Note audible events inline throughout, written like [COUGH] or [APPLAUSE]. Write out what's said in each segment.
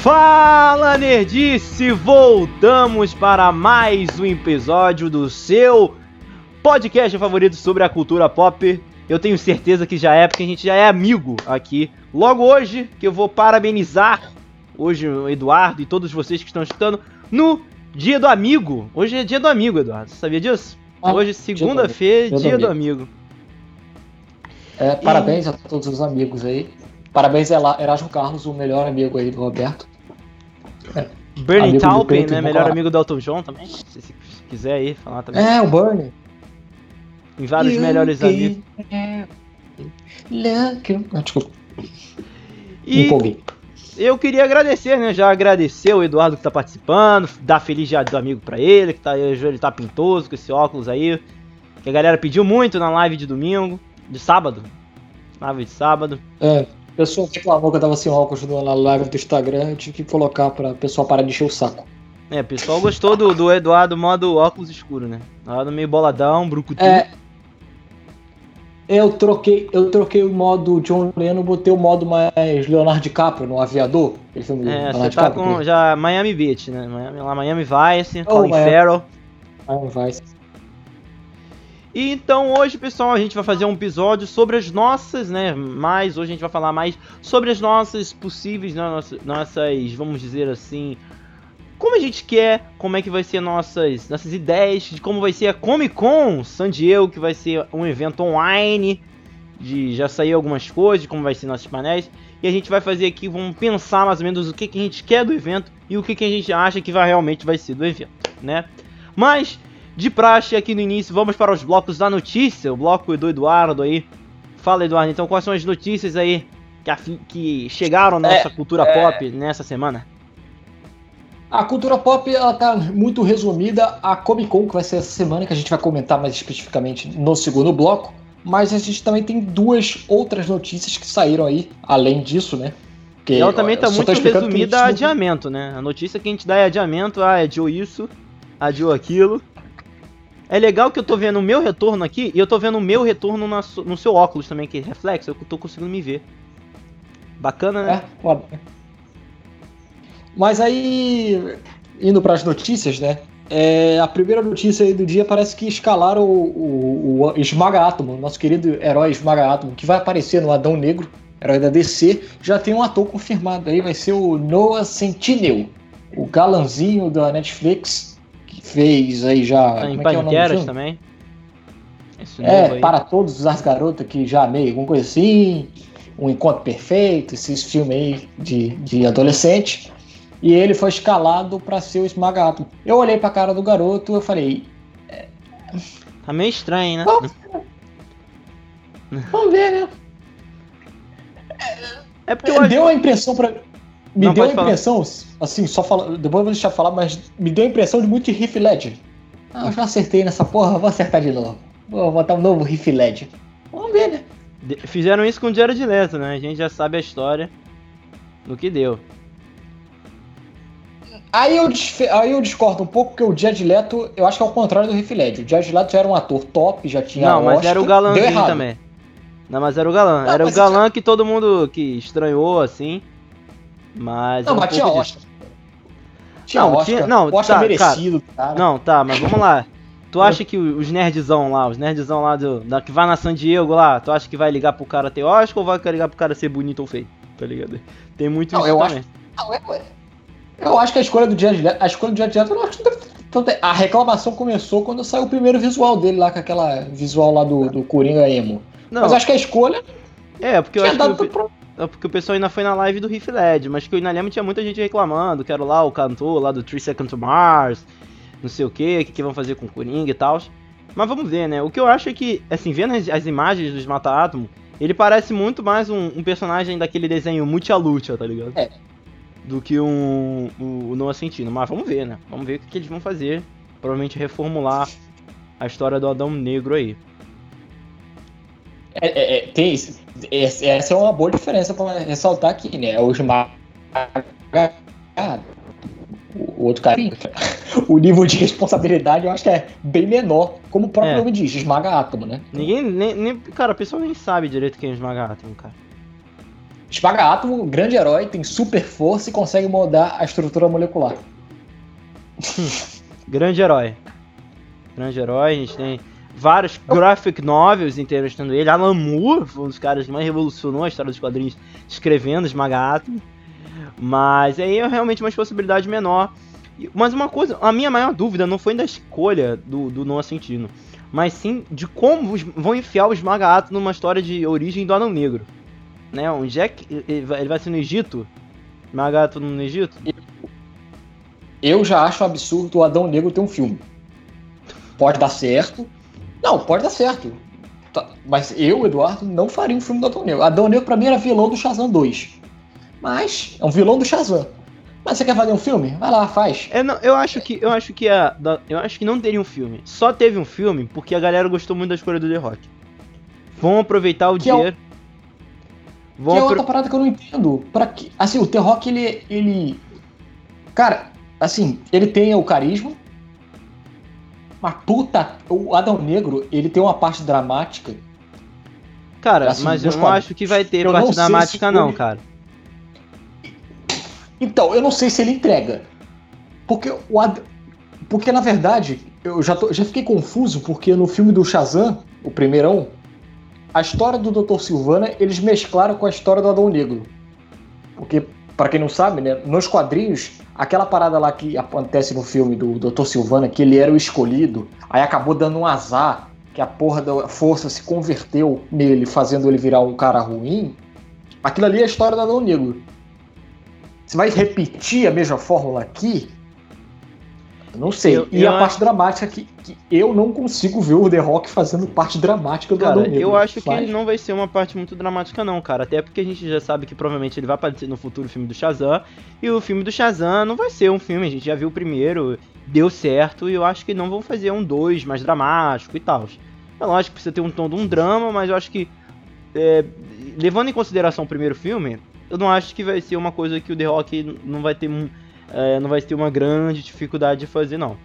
Fala Nerdice! Voltamos para mais um episódio do seu podcast favorito sobre a cultura pop. Eu tenho certeza que já é, porque a gente já é amigo aqui. Logo hoje, que eu vou parabenizar hoje o Eduardo e todos vocês que estão escutando no Dia do Amigo. Hoje é Dia do Amigo, Eduardo. Você sabia disso? Ah, hoje, segunda-feira, dia do Dia do Amigo. É, parabéns a todos os amigos aí. Parabéns a Erasmo Carlos, o melhor amigo aí do Roberto. Bernie Amigo Taupin, peito né? Melhor boca- amigo do Elton John também. Se você quiser aí falar também. É, o Bernie. Em vários melhores amigos. Look. Ah, desculpa, E empolguei. eu queria agradecer, né? Já agradecer o Eduardo que tá participando, dar feliz dia do amigo pra ele, que tá, ele tá pintoso com esse óculos aí. Que a galera pediu muito na live de domingo, de sábado. Live de sábado. É, o pessoal reclamou que eu tava sem óculos na live do Instagram, eu tive que colocar pra pessoal parar de encher o saco. É, o pessoal gostou do, do Eduardo modo óculos escuro, né? Eduardo meio boladão, brucutu. É. Eu troquei, eu troquei o modo John Lennon, botei o modo mais Leonardo DiCaprio no Aviador. Filme É, Leonardo você tá DiCaprio. com já Miami Beach, né? Miami, lá Miami Vice, Oh, Colin Miami. Farrell. Ah, vai. E então hoje, pessoal, a gente vai fazer um episódio sobre as nossas, né? Mais hoje a gente vai falar mais sobre as nossas possíveis, né, nossas, nossas, vamos dizer assim, como a gente quer, como é que vai ser nossas, nossas ideias de como vai ser a Comic Con San Diego, que vai ser um evento online, de já saiu algumas coisas, de como vai ser nossos painéis. E a gente vai fazer aqui, vamos pensar mais ou menos o que, que a gente quer do evento e o que, que a gente acha que vai realmente vai ser do evento, né? Mas de praxe aqui no início, vamos para os blocos da notícia, o bloco do Eduardo aí. Fala, Eduardo, então quais são as notícias aí que, que chegaram na É, nossa cultura pop nessa semana? A cultura pop ela tá muito resumida a Comic Con, que vai ser essa semana, que a gente vai comentar mais especificamente no segundo bloco. Mas a gente também tem duas outras notícias que saíram aí, além disso, né? Que, E ela também tá muito resumida a não- adiamento, né? A notícia que a gente dá é adiamento, ah, adiou isso, adiou aquilo. É legal que eu tô vendo o meu retorno aqui e eu tô vendo o meu retorno na no seu óculos também, que reflexo, eu tô conseguindo me ver. Bacana, né? É, foda. Mas aí, indo para as notícias, né? é, a primeira notícia aí do dia parece que escalaram o, o, o Esmaga Átomo, nosso querido herói Esmaga Átomo, que vai aparecer no Adão Negro, herói da DC. Já tem um ator confirmado aí, vai ser o Noah Centineo, o galanzinho da Netflix, fez aí já. Tá em como é é Panteras também. Esse É, para todos as garotas que já amei, alguma coisa assim, um encontro perfeito, esses filmes aí de, de adolescente. E ele foi escalado para ser o Esmaga Átomo. Eu olhei pra cara do garoto eu falei, Tá meio estranho, né? Vamos [LAUGHS] vamos ver, né? É porque eu Deu a impressão para Me Não, deu a pode falar. impressão, assim, só fala, depois eu vou deixar falar, mas me deu a impressão de muito Riff Ledger. Ah, eu já acertei nessa porra, vou acertar de novo. Vou botar um novo Riff Ledger. Vamos ver, né? Fizeram isso com o Jared Leto, né? A gente já sabe a história do que deu. Aí eu, aí eu discordo um pouco, porque o Jared Leto, eu acho que é o contrário do Heath Ledger. O Jared Leto já era um ator top, já tinha não, mas Oscar, era o errado. também. Não, mas era o galã. Não, era o galã que todo mundo que estranhou, assim. Mas. Não, era um mas tinha. Oscar. Tinha Não, Oscar. tinha- não, Oscar tá, merecido, cara. Não, tá, mas vamos lá. Tu acha que os nerdzão lá, os nerdzão lá do, da, que vai na San Diego lá, tu acha que vai ligar pro cara ter Oscar ou vai ligar pro cara ser bonito ou feio? Tá ligado? Tem muito Não, isso eu também. Não, eu, eu acho que a escolha do Jared Leto, a escolha do Jared Leto, eu acho que não- a reclamação começou quando saiu o primeiro visual dele lá, com aquela visual lá do, do Coringa emo. Não, Mas eu acho que a escolha é, porque eu acho que. o- pro... É porque o pessoal ainda foi na live do Riff Led, mas que ainda lembro tinha muita gente reclamando, que era lá o cantor lá do 3 Seconds to Mars, não sei o que, o que, que vão fazer com o Coringa e tal. Mas vamos ver, né? O que eu acho é que, assim, vendo as, as imagens dos Mata Átomo, ele parece muito mais um, um personagem daquele desenho Mucha Lucha, tá ligado? É. Do que um, o, o Noah Centino. Mas vamos ver, né? Vamos ver o que, que eles vão fazer. Provavelmente reformular a história do Adão Negro aí. É, é, é, tem. Essa é uma boa diferença pra ressaltar aqui, né? O Esmaga. O outro carinho. [LAUGHS] O nível de responsabilidade eu acho que é bem menor, como o próprio É. nome diz, esmaga átomo, né? Ninguém, nem, nem- cara, a pessoa nem sabe direito quem é Esmaga Átomo, cara. Esmaga átomo, grande herói, tem super força e consegue mudar a estrutura molecular. [LAUGHS] grande herói. Grande herói, a gente tem vários graphic novels entrevistando ele. Alan Moore foi um dos caras que mais revolucionou a história dos quadrinhos escrevendo Esmaga Átomo. Mas aí é realmente uma possibilidade menor. Mas uma coisa, a minha maior dúvida não foi da escolha do, do Noah Centino, mas sim de como vão enfiar o Esmaga Átomo numa história de origem do Anão Negro. Né? Onde é que ele vai ser no Egito? Esmaga Átomo no Egito? Eu já acho um absurdo o Adão Negro ter um filme. Pode dar certo, não, pode dar certo. Tá, mas eu, Eduardo, não faria um filme do Adão Negro. Adão Negro, pra mim, era vilão do Shazam 2. Mas, é um vilão do Shazam. Mas você quer fazer um filme? Vai lá, faz. É, não, eu acho que eu acho que a, eu acho que não teria um filme. Só teve um filme porque a galera gostou muito da escolha do The Rock. Vão aproveitar o que dinheiro. É o... Vão que é outra parada que eu não entendo. Para que, assim, o The Rock ele ele cara, assim, ele tem o carisma, mas puta, o Adão Negro, ele tem uma parte dramática. Cara, assim, mas eu não acho que vai ter eu parte dramática, não, cara. Então, eu não sei se ele entrega. Porque o Ad... Porque, na verdade, eu já, tô, já fiquei confuso, porque no filme do Shazam, o primeirão, a história do Dr. Silvana, eles mesclaram com a história do Adão Negro. Porque para quem não sabe, né, nos quadrinhos, aquela parada lá que acontece no filme do Dr. Silvana, que ele era o escolhido, aí acabou dando um azar, que a porra da força se converteu nele, fazendo ele virar um cara ruim. Aquilo ali é a história do Adão Negro. Você vai repetir a mesma fórmula aqui? Não sei. Eu, e eu a parte dramática que, que, eu não consigo ver o The Rock fazendo parte dramática do Cara, eu acho que não vai ser uma parte muito dramática não, cara. Até porque a gente já sabe que provavelmente ele vai aparecer no futuro filme do Shazam. E o filme do Shazam não vai ser um filme, a gente já viu o primeiro, deu certo. E eu acho que não vão fazer um dois mais dramático e tal. É lógico que precisa ter um tom de um drama, mas eu acho que... É, levando em consideração o primeiro filme, eu não acho que vai ser uma coisa que o The Rock não vai ter é, não vai ter uma grande dificuldade de fazer, não.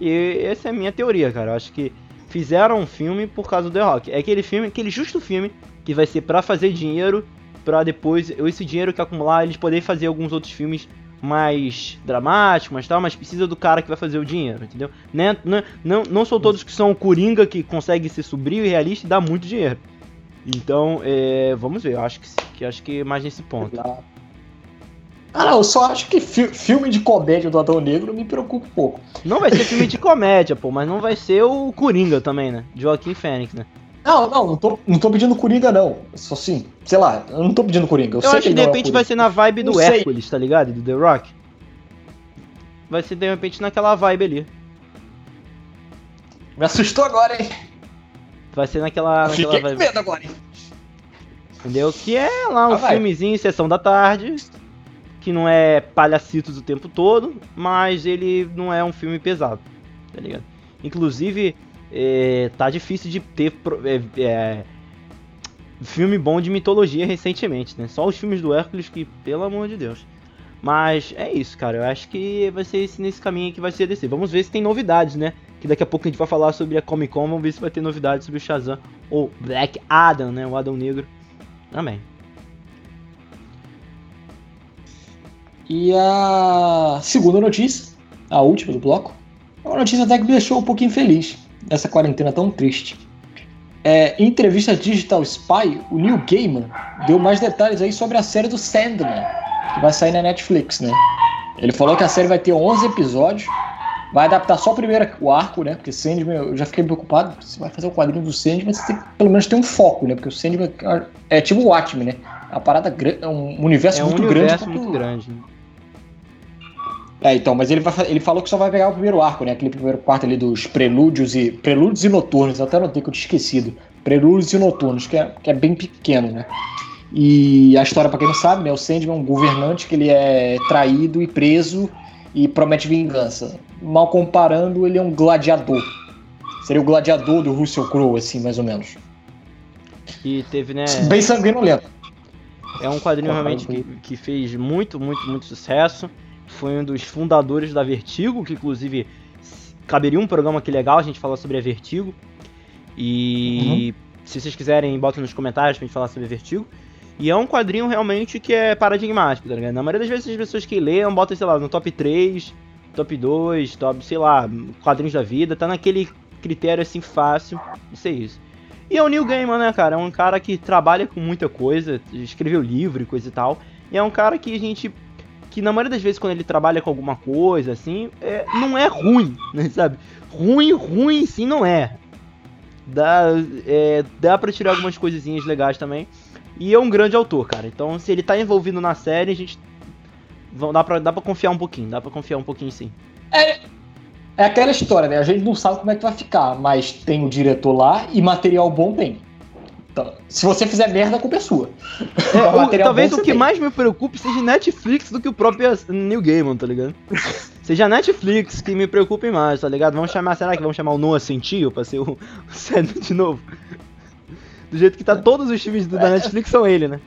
E essa é a minha teoria, cara. Eu acho que fizeram um filme por causa do The Rock. É aquele filme, aquele justo filme que vai ser para fazer dinheiro, para depois esse dinheiro que acumular eles poderem fazer alguns outros filmes mais dramáticos, mais tal, mas precisa do cara que vai fazer o dinheiro, entendeu? Né? Não, não, não são todos que são Coringa que consegue ser sobrio e realista e dar muito dinheiro. Então, é, vamos ver. Eu acho que, que acho que é mais nesse ponto. Ah, não, eu só acho que fi filme de comédia do Adão Negro me preocupa um pouco. Não vai ser filme de comédia, pô, mas não vai ser o Coringa também, né? Joaquim Fênix, né? Não, não, não tô, não tô pedindo Coringa, não. Só assim, sei lá, eu não tô pedindo Coringa. Eu, eu acho que, de é repente é vai ser na vibe do Hércules, tá ligado? Do The Rock. Vai ser de repente naquela vibe ali. Me assustou agora, hein? Vai ser naquela. naquela Fiquei vibe. com medo agora, hein? Entendeu? Que é lá um ah, filmezinho, sessão da tarde que não é palhacitos o tempo todo, mas ele não é um filme pesado, tá ligado? Inclusive, é, tá difícil de ter é, é, filme bom de mitologia recentemente, né? Só os filmes do Hércules que, pelo amor de Deus. Mas é isso, cara. Eu acho que vai ser esse, nesse caminho que vai ser DC. Vamos ver se tem novidades, né? Que daqui a pouco a gente vai falar sobre a Comic Con. Vamos ver se vai ter novidades sobre o Shazam ou Black Adam, né? O Adão Negro. Também. E a segunda notícia, a última do bloco, é uma notícia até que me deixou um pouquinho feliz nessa quarentena tão triste. É, em entrevista Digital Spy, o Neil Gaiman deu mais detalhes aí sobre a série do Sandman, que vai sair na Netflix, né? Ele falou que a série vai ter 11 episódios, vai adaptar só o primeiro o arco, né? Porque Sandman, eu já fiquei preocupado, você vai fazer o um quadrinho do Sandman, você tem que pelo menos ter um foco, né? Porque o Sandman é tipo o Watchmen, né? É uma parada grande, é um universo é um muito universo grande. muito grande. É, então, mas ele, vai, ele falou que só vai pegar o primeiro arco, né? Aquele primeiro quarto ali dos prelúdios e. Prelúdios e noturnos, até notei que eu tinha esquecido. Prelúdios e noturnos, que é, que é bem pequeno, né? E a história, para quem não sabe, né? O Sandman é um governante que ele é traído e preso e promete vingança. Mal comparando, ele é um gladiador. Seria o gladiador do Russell Crowe, assim, mais ou menos. E teve, né? [LAUGHS] Bem sanguinolento. É um quadrinho realmente que, que fez muito, muito, muito sucesso foi um dos fundadores da Vertigo, que inclusive caberia um programa aqui legal a gente falar sobre a Vertigo. E uhum. se vocês quiserem, botem nos comentários pra gente falar sobre a Vertigo. E é um quadrinho realmente que é paradigmático, tá ligado? Na maioria das vezes as pessoas que leiam botam, sei lá, no top 3, top 2, top, sei lá, quadrinhos da vida, tá naquele critério assim fácil de ser isso. E é o Neil Gaiman, né, cara? É um cara que trabalha com muita coisa, escreveu livro e coisa e tal. E é um cara que a gente. Que na maioria das vezes, quando ele trabalha com alguma coisa, assim, é, não é ruim, [LAUGHS] né, sabe? Ruim, ruim sim não é. Dá, é, dá pra tirar algumas coisinhas legais também. E é um grande autor, cara. Então, se ele tá envolvido na série, a gente. Dá pra, dá pra confiar um pouquinho, dá pra confiar um pouquinho sim. É, é aquela história, né? A gente não sabe como é que vai ficar, mas tem o diretor lá e material bom tem. Então, se você fizer merda, a culpa é sua. É, [LAUGHS] o, talvez o que tem. mais me preocupe seja Netflix do que o próprio New Gaiman, tá ligado? [LAUGHS] seja Netflix que me preocupe mais, tá ligado? Vamos chamar, será que vamos chamar o Noah Sentiu pra ser o, [LAUGHS] o de novo? Do jeito que tá todos os filmes da Netflix são ele, né?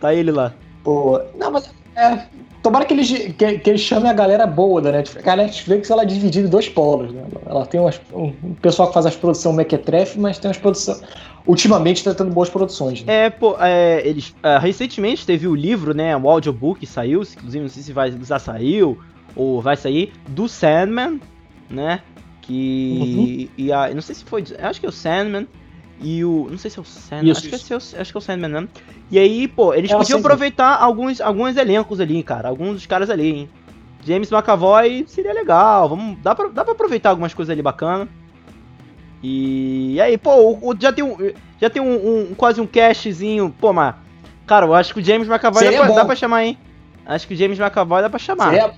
Tá ele lá. Pô, não, mas é, Tomara que eles, que, que eles chamem a galera boa da Netflix. A Netflix ela é dividida em dois polos. Né? Ela tem umas, um pessoal que faz as produções mequetrefe, mas tem umas produções. Ultimamente está tendo boas produções. Né? É, pô, é, eles. Uh, recentemente teve o livro, né? O audiobook saiu, inclusive não sei se vai, já saiu ou vai sair, do Sandman, né? Que. Uhum. E a, não sei se foi. Acho que é o Sandman e o. Não sei se é o Sandman. Isso, acho, isso. Que é, acho que é o Sandman, né? E aí, pô, eles é podiam aproveitar alguns, alguns elencos ali, cara. Alguns dos caras ali, hein? James McAvoy seria legal. Vamos, dá, pra, dá pra aproveitar algumas coisas ali bacana. E, e aí, pô, o, o, já tem, um, já tem um, um, quase um cashzinho. Pô, mas. Cara, eu acho que o James McAvoy dá pra, dá pra, chamar, hein? Acho que o James McAvoy dá pra chamar. Seria,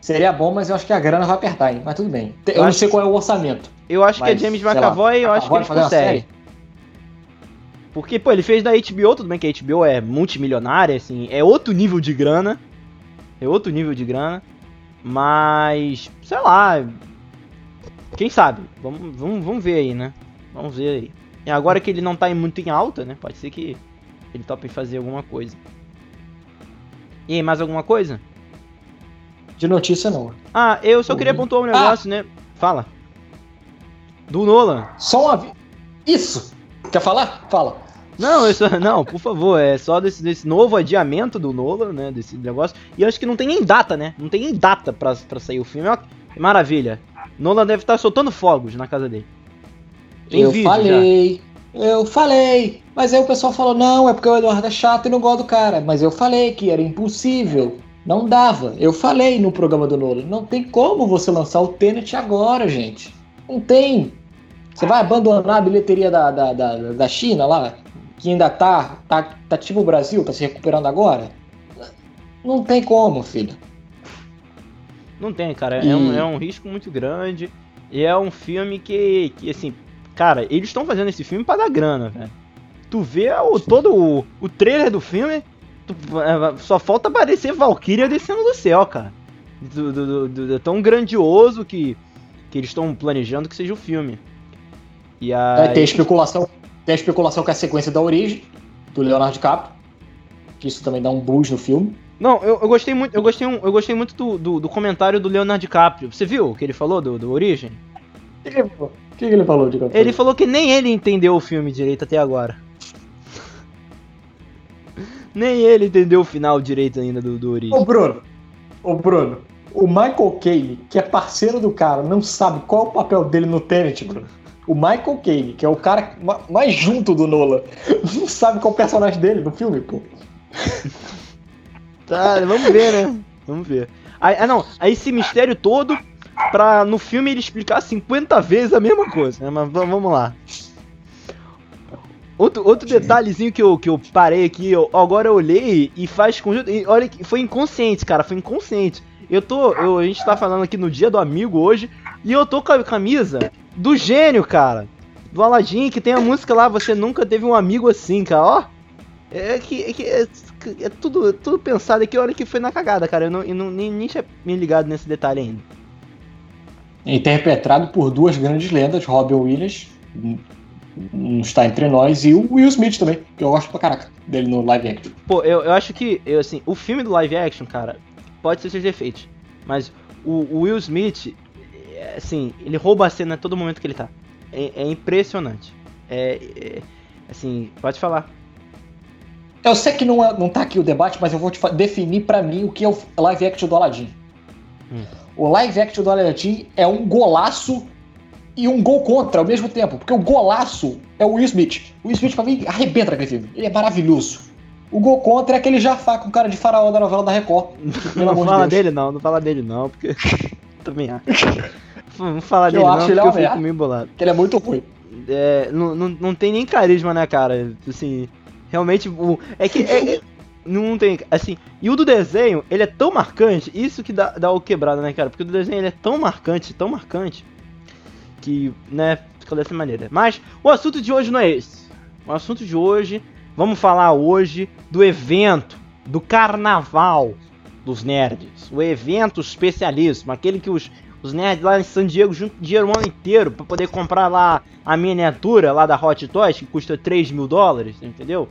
seria bom, mas eu acho que a grana vai apertar, hein? Mas tudo bem. Eu, eu não sei qual é o orçamento. Eu acho que é James McAvoy, eu acho que eles conseguem. Porque, pô, ele fez da HBO, tudo bem que a HBO é multimilionária, assim, é outro nível de grana. É outro nível de grana. Mas, sei lá. Quem sabe? Vamos, vamos, vamos ver aí, né? Vamos ver aí. E agora que ele não tá muito em alta, né? Pode ser que ele tope fazer alguma coisa. E aí, mais alguma coisa? De notícia não. Ah, eu só queria pontuar um negócio, ah. né? Fala. Do Nolan. Só uma. Isso! Quer falar? Fala. Não, isso, não, por favor, é só desse, desse novo adiamento do Nolan, né? Desse negócio. E eu acho que não tem nem data, né? Não tem nem data pra, pra sair o filme. Maravilha. Nolan deve estar soltando fogos na casa dele. Tem eu falei. Já. Eu falei. Mas aí o pessoal falou: não, é porque o Eduardo é chato e não gosta do cara. Mas eu falei que era impossível. Não dava. Eu falei no programa do Nolan: não tem como você lançar o Tenet agora, gente. Não tem. Você vai abandonar a bilheteria da, da, da, da China lá, que ainda tá, tá, tá tipo o Brasil, tá se recuperando agora? Não tem como, filho. Não tem, cara. E... É, um, é um risco muito grande. E é um filme que, que assim, cara, eles estão fazendo esse filme para dar grana, velho. Tu vê o, todo o, o trailer do filme, tu, é, só falta aparecer Valkyria descendo do céu, cara. Do, do, do, tão grandioso que, que eles estão planejando que seja o filme. E a... É, tem, a especulação, tem a especulação que é a sequência da origem do Leonardo DiCaprio. Que isso também dá um boost no filme. Não, eu, eu gostei muito, eu gostei, eu gostei muito do, do, do, comentário do Leonardo DiCaprio. Você viu o que ele falou do, do Origem? O que, que, que, ele falou, DiCaprio? Ele falou que nem ele entendeu o filme direito até agora. [LAUGHS] nem ele entendeu o final direito ainda do, do Origem. Ô Bruno, ô Bruno, o Michael Caine, que é parceiro do cara, não sabe qual é o papel dele no Tenet, Bruno o Michael Caine, que é o cara mais junto do Nolan, [LAUGHS] não sabe qual é o personagem dele no filme, pô. Tá, vamos ver, né? Vamos ver. Ah, não, aí esse mistério todo pra no filme ele explicar 50 vezes a mesma coisa, né? Mas vamos lá. Outro, outro detalhezinho que eu, que eu parei aqui, eu, agora eu olhei e faz conjunto. E olha que foi inconsciente, cara, foi inconsciente. Eu tô. Eu, a gente tá falando aqui no dia do amigo hoje. E eu tô com a camisa do gênio, cara. Do Aladdin, que tem a música lá, você nunca teve um amigo assim, cara, ó. É que, é, que é, é tudo, é tudo pensado aqui, olha que foi na cagada, cara. Eu, não, eu não, nem, nem tinha me ligado nesse detalhe ainda. Interpretado por duas grandes lendas, Robin Williams, não está entre nós, e o Will Smith também, que eu gosto pra caraca dele no live action. Pô, eu, eu acho que, eu, assim, o filme do live action, cara, pode ser seus defeitos, mas o, o Will Smith, assim, ele rouba a cena a todo momento que ele tá. É, é impressionante. É, é, assim, pode falar. Eu sei que não, é, não tá aqui o debate, mas eu vou te definir para mim o que é o live action do Aladdin. Hum. O live action do Aladdin é um golaço e um gol contra ao mesmo tempo. Porque o golaço é o Will Smith. O Will Smith, pra mim, arrebenta aquele filme. Ele é maravilhoso. O gol contra é aquele Jafar com cara de faraó da novela da Record. [LAUGHS] não fala de dele não, não fala dele não, porque [LAUGHS] também acho. Não fala dele eu não, acho porque ele é eu fico meio bolado. Ele é muito ruim. É, não, não, não tem nem carisma, né, cara? Assim, realmente, o, é que... É, é, não tem, assim, e o do desenho, ele é tão marcante, isso que dá, dá o quebrado, né, cara? Porque o do desenho ele é tão marcante, tão marcante, que, né, ficou dessa maneira. Mas o assunto de hoje não é esse. O assunto de hoje, vamos falar hoje do evento, do carnaval dos nerds. O evento especialíssimo, aquele que os, os nerds lá em San Diego juntam dinheiro o ano inteiro para poder comprar lá a miniatura lá da Hot Toys, que custa 3 mil dólares, entendeu?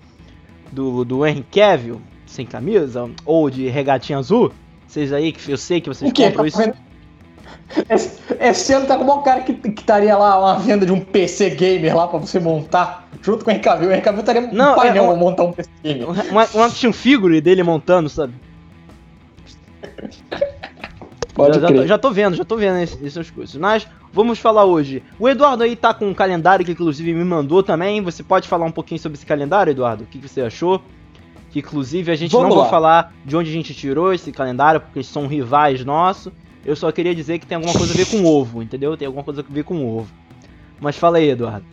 Do, do Henry Cavill, sem camisa, ou de regatinha azul. Vocês aí, que eu sei que vocês compram isso. Esse, esse, ano tá como um cara que, que estaria lá uma venda de um PC gamer lá pra você montar, junto com o RKV. O RKV estaria Não, um painel é, pra montar um PC gamer. Um, um action figure dele montando, sabe? [LAUGHS] Pode já, já, já, tô vendo, já tô vendo essas coisas. Mas vamos falar hoje. O Eduardo aí tá com um calendário que inclusive me mandou também. Você pode falar um pouquinho sobre esse calendário, Eduardo? O que, que você achou? Que inclusive a gente vamos não lá. vai falar de onde a gente tirou esse calendário, porque são rivais nossos. Eu só queria dizer que tem alguma coisa a ver com ovo, entendeu? Tem alguma coisa a ver com ovo. Mas fala aí, Eduardo.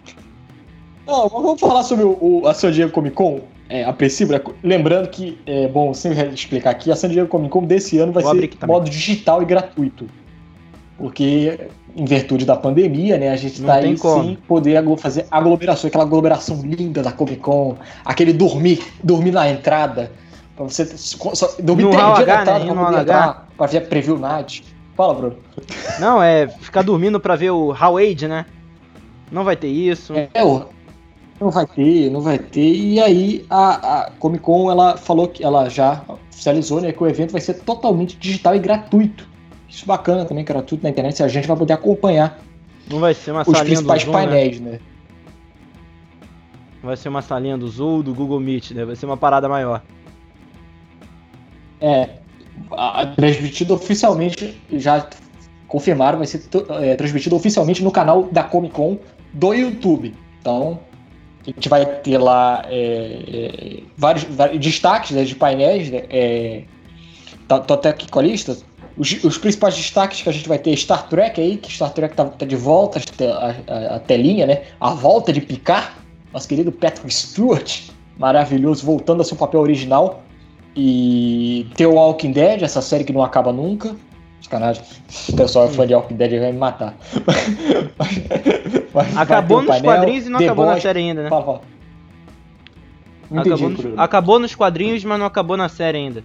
Não, vamos falar sobre o, o, a San Diego Comic Con, é, a princípio, lembrando que, é, bom, sem explicar aqui, a San Diego Comic Con desse ano vai Vou ser modo digital e gratuito. Porque, em virtude da pandemia, né, a gente está aí como. sem poder fazer aglomeração, aquela aglomeração linda da Comic Con, aquele dormir, dormir na entrada, pra você só, dormir no dia H, da entrada né? poder entrar, pra ver a preview night. Fala, Bruno. Não, é ficar dormindo pra ver o How Age, né? Não vai ter isso. É, é não vai ter, não vai ter. E aí a, a Comic Con ela falou que ela já oficializou né, que o evento vai ser totalmente digital e gratuito. Isso bacana também, gratuito na internet, a gente vai poder acompanhar. Não vai ser uma os principais Zoom, painéis, né? né? Vai ser uma salinha do Zoom, do Google Meet, né? Vai ser uma parada maior. É, transmitido oficialmente, já confirmaram, vai ser é, transmitido oficialmente no canal da Comic Con do YouTube. Então, a gente vai ter lá é, é, vários, vários, destaques né, de painéis. Né, é, tô, tô, até aqui com a lista. Os, os, principais destaques que a gente vai ter Star Trek aí, que Star Trek tá, tá de volta, a, a, a, telinha, né? A volta de Picard, nosso querido Patrick Stewart, maravilhoso, voltando ao seu papel original. E The Walking Dead, essa série que não acaba nunca. Sacanagem. O pessoal é fã de Walking Dead vai me matar. acabou nos painel, quadrinhos e não acabou na série ainda, né? Fala, Acabou, nos, acabou nos quadrinhos, mas não acabou na série ainda.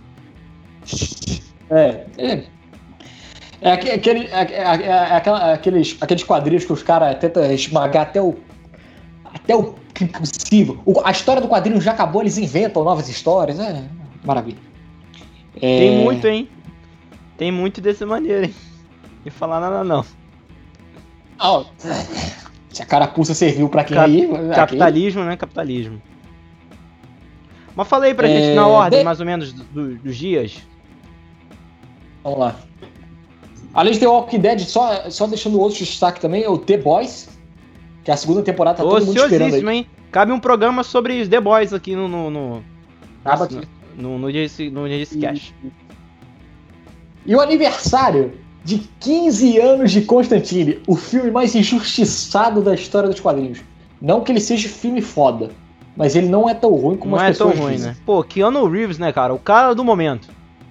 É, é. É, aquele, é, é, é, aqueles, aqueles quadrinhos que os caras tentam esmagar até o. Até o que possível. O, a história do quadrinho já acabou, eles inventam novas histórias. É, Maravilha. É... Tem muito, hein? Tem muito dessa maneira, hein? E falar nada não. Oh, se a carapuça serviu pra quem Cap aí. Capitalismo, aqui. né? Capitalismo. Mas fala aí pra é... gente na ordem, de... mais ou menos, do, dos dias. Vamos lá. Além de ter o Walking Dead, só, só deixando outro destaque também, é o The Boys. Que a segunda temporada tá todo mundo esperando aí. hein? Cabe um programa sobre os The Boys aqui no... no, no... Cabe aqui no, no, dia, no dia desse cash. E o aniversário de 15 anos de Constantine, o filme mais injustiçado da história dos quadrinhos. Não que ele seja filme foda, mas ele não é tão ruim como não as é pessoas tão ruim, dizem. né? Pô, Keanu Reeves, né, cara? O cara do momento.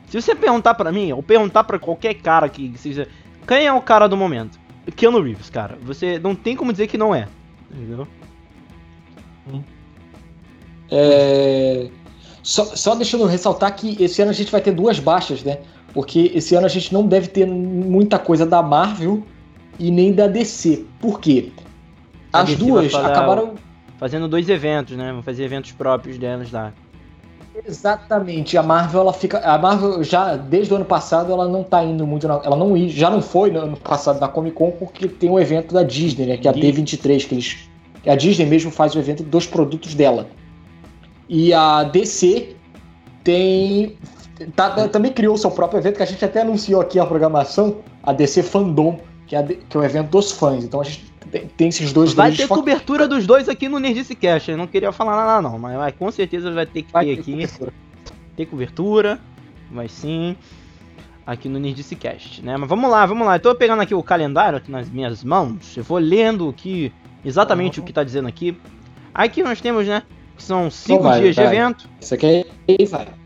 Se você perguntar para mim, ou perguntar para qualquer cara que seja, quem é o cara do momento? Keanu Reeves, cara. Você não tem como dizer que não é. Entendeu? É... Só, só deixando ressaltar que esse ano a gente vai ter duas baixas, né? Porque esse ano a gente não deve ter muita coisa da Marvel e nem da DC. Por quê? As duas acabaram. Fazendo dois eventos, né? Vão fazer eventos próprios delas lá. Exatamente. A Marvel, ela fica. A Marvel já, desde o ano passado, ela não tá indo muito. Na, ela não já não foi no ano passado na Comic Con porque tem o um evento da Disney, né? Que é a D23, que eles. A Disney mesmo faz o evento dos produtos dela. E a DC tem. Tá, também criou seu próprio evento, que a gente até anunciou aqui a programação, a DC Fandom, que é, que é o evento dos fãs. Então a gente tem, esses dois Vai ter cobertura dos dois aqui no Nerdice Cash. Eu não queria falar nada, não, mas vai, com certeza vai ter que vai ter, ter aqui. Cobertura. Ter cobertura, vai sim. Aqui no Nerdice Cast, né? Mas vamos lá, vamos lá. Eu tô pegando aqui o calendário aqui nas minhas mãos. Eu vou lendo aqui exatamente uhum. o que tá dizendo aqui. Aqui nós temos, né? Que são cinco vai, dias vai. de evento. Isso aqui aí vai.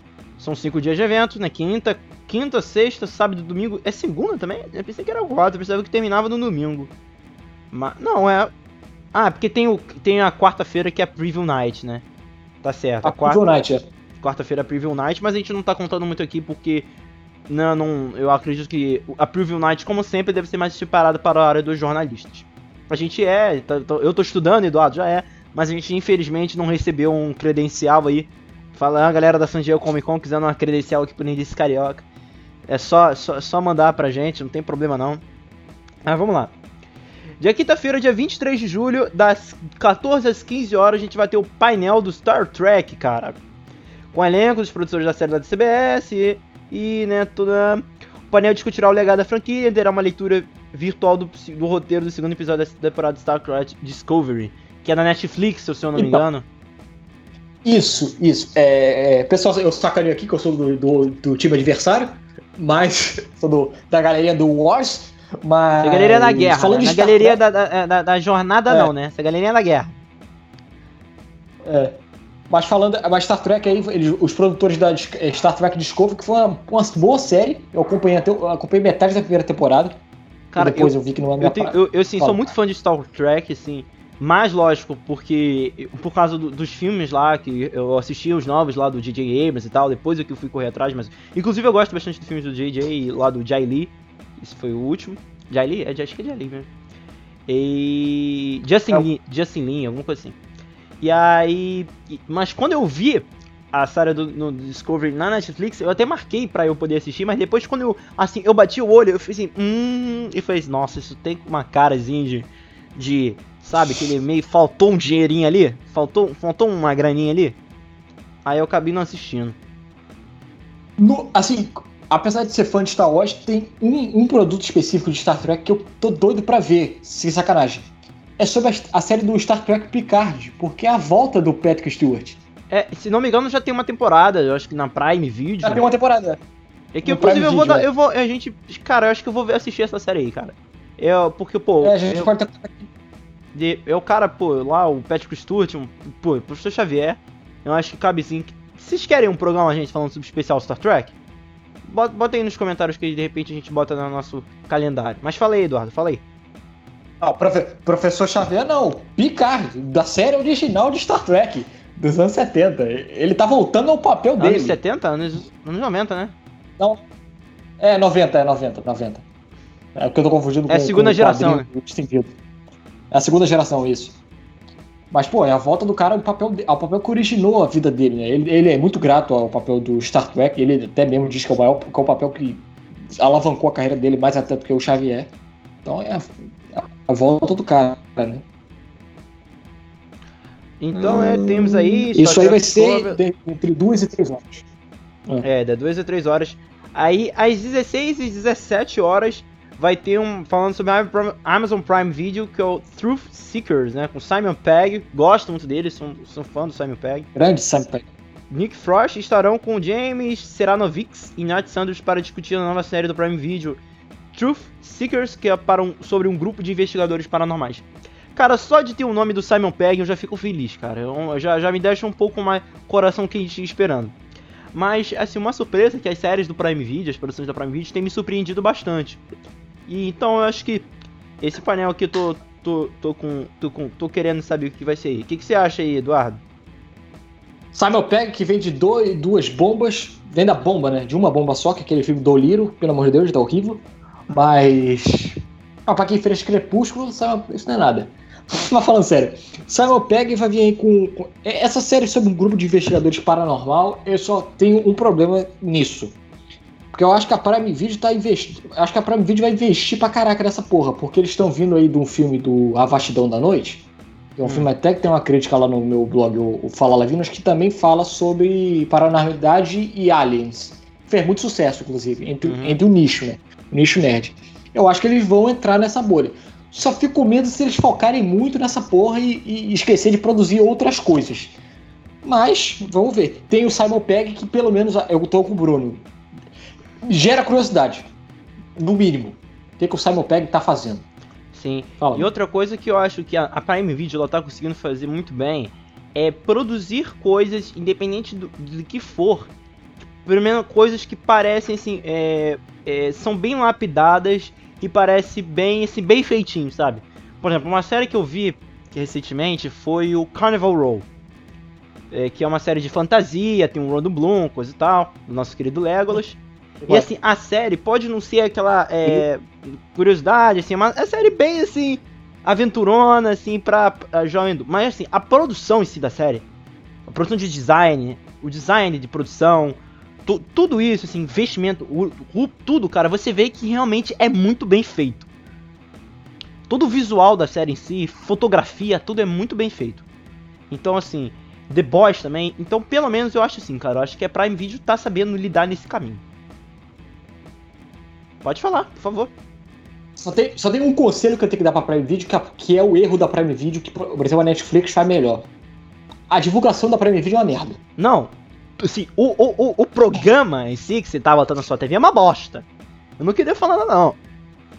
São cinco dias de evento, né? Quinta, quinta, sexta, sábado e domingo. É segunda também? Eu pensei que era quatro, eu pensava que terminava no domingo. Mas, não, é. Ah, porque tem, o, tem a quarta-feira que é a Preview Night, né? Tá certo. A, a quarta, Preview Night, é. Quarta-feira é a Preview Night, mas a gente não tá contando muito aqui porque. Não, não, eu acredito que a Preview Night, como sempre, deve ser mais separada para a área dos jornalistas. A gente é, tá, eu tô estudando, Eduardo já é, mas a gente infelizmente não recebeu um credencial aí. Fala a galera da San Diego Comic Con quiser uma credencial aqui pro Nindice Carioca. É só, só, só mandar pra gente, não tem problema não. Mas vamos lá. Dia quinta-feira, dia 23 de julho, das 14 às 15 horas, a gente vai ter o painel do Star Trek, cara. Com elenco dos produtores da série da CBS e, e né, toda... O painel discutirá o legado da franquia e terá uma leitura virtual do, do roteiro do segundo episódio da temporada de Star Trek Discovery, que é na Netflix, se eu não me então, engano. Isso, isso. É, é, pessoal, eu sacaneio aqui que eu sou do, do, do time adversário, mas [LAUGHS] sou do, da galerinha do Wars. Mas. Essa galeria da guerra. Falando né? Na galeria da, da, da, da, jornada, é. não, né? Essa galeria é da guerra. É. Mas falando. Mas Star Trek aí, eles, os produtores da é, Star Trek Discovery, que foi uma, uma boa série. Eu acompanhei, até, eu acompanhei metade da primeira temporada. Cara, depois eu, eu, vi que não é minha Eu, eu, eu sim, sou muito fã de Star Trek, assim. Mais lógico, porque por causa do, dos filmes lá, que eu assisti os novos lá do J.J. Abrams e tal, depois é que eu fui correr atrás, mas. Inclusive eu gosto bastante dos filmes do J.J. lá do Jai Lee. Esse foi o último. Jai Lee? É, acho que é Jai Lee mesmo. E. Justin, é. Lee, Justin Lin, alguma coisa assim. E aí. Mas quando eu vi a série do no Discovery na Netflix, eu até marquei para eu poder assistir, mas depois quando eu. Assim, eu bati o olho, eu fiz assim. Hum. E falei, nossa, isso tem uma carazinha de. de sabe, que ele meio. Faltou um dinheirinho ali. Faltou, faltou uma graninha ali. Aí eu acabei não assistindo. No, assim, apesar de ser fã de Star Wars, tem um, um produto específico de Star Trek que eu tô doido para ver, sem sacanagem. É sobre a, a, série do Star Trek Picard, porque é a volta do Patrick Stewart. É, se não me engano, já tem uma temporada, eu acho que na Prime Video. Já tem uma temporada. É que, no inclusive, Prime eu vou, dar, é. eu vou. A gente. Cara, eu acho que eu vou assistir essa série aí, cara. Eu, porque, pô. É, a gente eu, pode ter... de, é o cara, pô, lá, o Patrick Stewart, um, pô, o professor Xavier. Eu acho que cabe sim. Vocês querem um programa, a gente, falando sobre especial Star Trek? bota aí nos comentários que de repente a gente bota no nosso calendário. Mas fala aí, Eduardo, fala aí. Ah, profe professor Xavier não, Picard, da série original de Star Trek, dos anos 70. Ele tá voltando ao papel anos dele. Anos 70? Anos, anos 90, né? Não. É, 90, é 90, 90. É porque eu tô confundindo é com É segunda com geração, né? É a segunda geração, isso. Mas, pô, é a volta do cara ao papel, ao papel que originou a vida dele, né? Ele, ele é muito grato ao papel do Star Trek, ele até mesmo diz que é o, maior, que é o papel que alavancou a carreira dele mais até do que o Xavier. Então é a, é a volta do cara, né? Então, é, temos aí. Isso aí vai ser de, entre duas e três horas. É, de duas a três horas. Aí, às 16 e 17 horas, vai ter um falando sobre a Amazon Prime Video, que é o Truth Seekers, né? Com Simon Pegg. Gosto muito dele, sou, sou fã do Simon Pegg. Grande Simon Pegg. Nick Frost estarão com James Seranovics e Nat Sanders para discutir a nova série do Prime Video Truth Seekers, que é para um, sobre um grupo de investigadores paranormais. Cara, só de ter o nome do Simon Pegg eu já fico feliz, cara. Eu, já, já me deixa um pouco mais coração quente esperando. Mas, assim, uma surpresa é que as séries do Prime Video, as produções da Prime Video, têm me surpreendido bastante. E então eu acho que esse painel aqui eu tô, tô, tô, com, tô, com, tô querendo saber o que vai ser. O que, que você acha aí, Eduardo? Simon Pegg, que vem de dois, duas bombas, vem da bomba, né? De uma bomba só, que é aquele filme do Liro, pelo amor de Deus, tá horrível. Mas. Ah, pra quem fez Crepúsculo, isso não é nada. [LAUGHS] Mas falando sério, Simon Pegg vai vir aí com, com. Essa série sobre um grupo de investigadores paranormal, eu só tenho um problema nisso. Porque eu acho que a Prime Video tá investindo. Acho que a Prime Video vai investir pra caraca nessa porra. Porque eles estão vindo aí de um filme do A Vastidão da Noite. É um hum. filme até que tem uma crítica lá no meu blog, o Fala Lavinas, que também fala sobre paranormalidade e aliens. Fez muito sucesso, inclusive, entre, uhum. entre o nicho, né? O nicho nerd. Eu acho que eles vão entrar nessa bolha. Só fico com medo se eles focarem muito nessa porra e, e esquecer de produzir outras coisas. Mas, vamos ver. Tem o Simon Pegg que, pelo menos, eu tô com o Bruno. Gera curiosidade. No mínimo. O que, que o Simon Pegg tá fazendo? Sim. Fala. E outra coisa que eu acho que a, Prime Video ela tá conseguindo fazer muito bem é produzir coisas, independente do, do que for. Pelo menos coisas que parecem assim. É, é, são bem lapidadas e parece bem, assim, bem feitinho, sabe? Por exemplo, uma série que eu vi recentemente foi o Carnival Row é, que é uma série de fantasia, tem um Rondo Bloom, coisa e tal, do nosso querido Legolas. E assim, a série pode não ser aquela é, curiosidade, assim, mas é série bem assim, aventurona, assim, pra, pra jovem. Mas assim, a produção em si da série, a produção de design, o design de produção, tu, tudo isso, assim, investimento, o, o, tudo, cara, você vê que realmente é muito bem feito. Todo o visual da série em si, fotografia, tudo é muito bem feito. Então, assim, The Boys também. Então, pelo menos eu acho assim, cara. Eu acho que a Prime Video tá sabendo lidar nesse caminho. Pode falar, por favor. Só tem, só tem um conselho que eu tenho que dar pra Prime Video, que é, que é o erro da Prime Video, que, por exemplo, a Netflix faz melhor. A divulgação da Prime Video é uma merda. Não. Assim, o, o, o, o programa em si que você tá botando na sua TV é uma bosta. Eu não queria falar nada, não.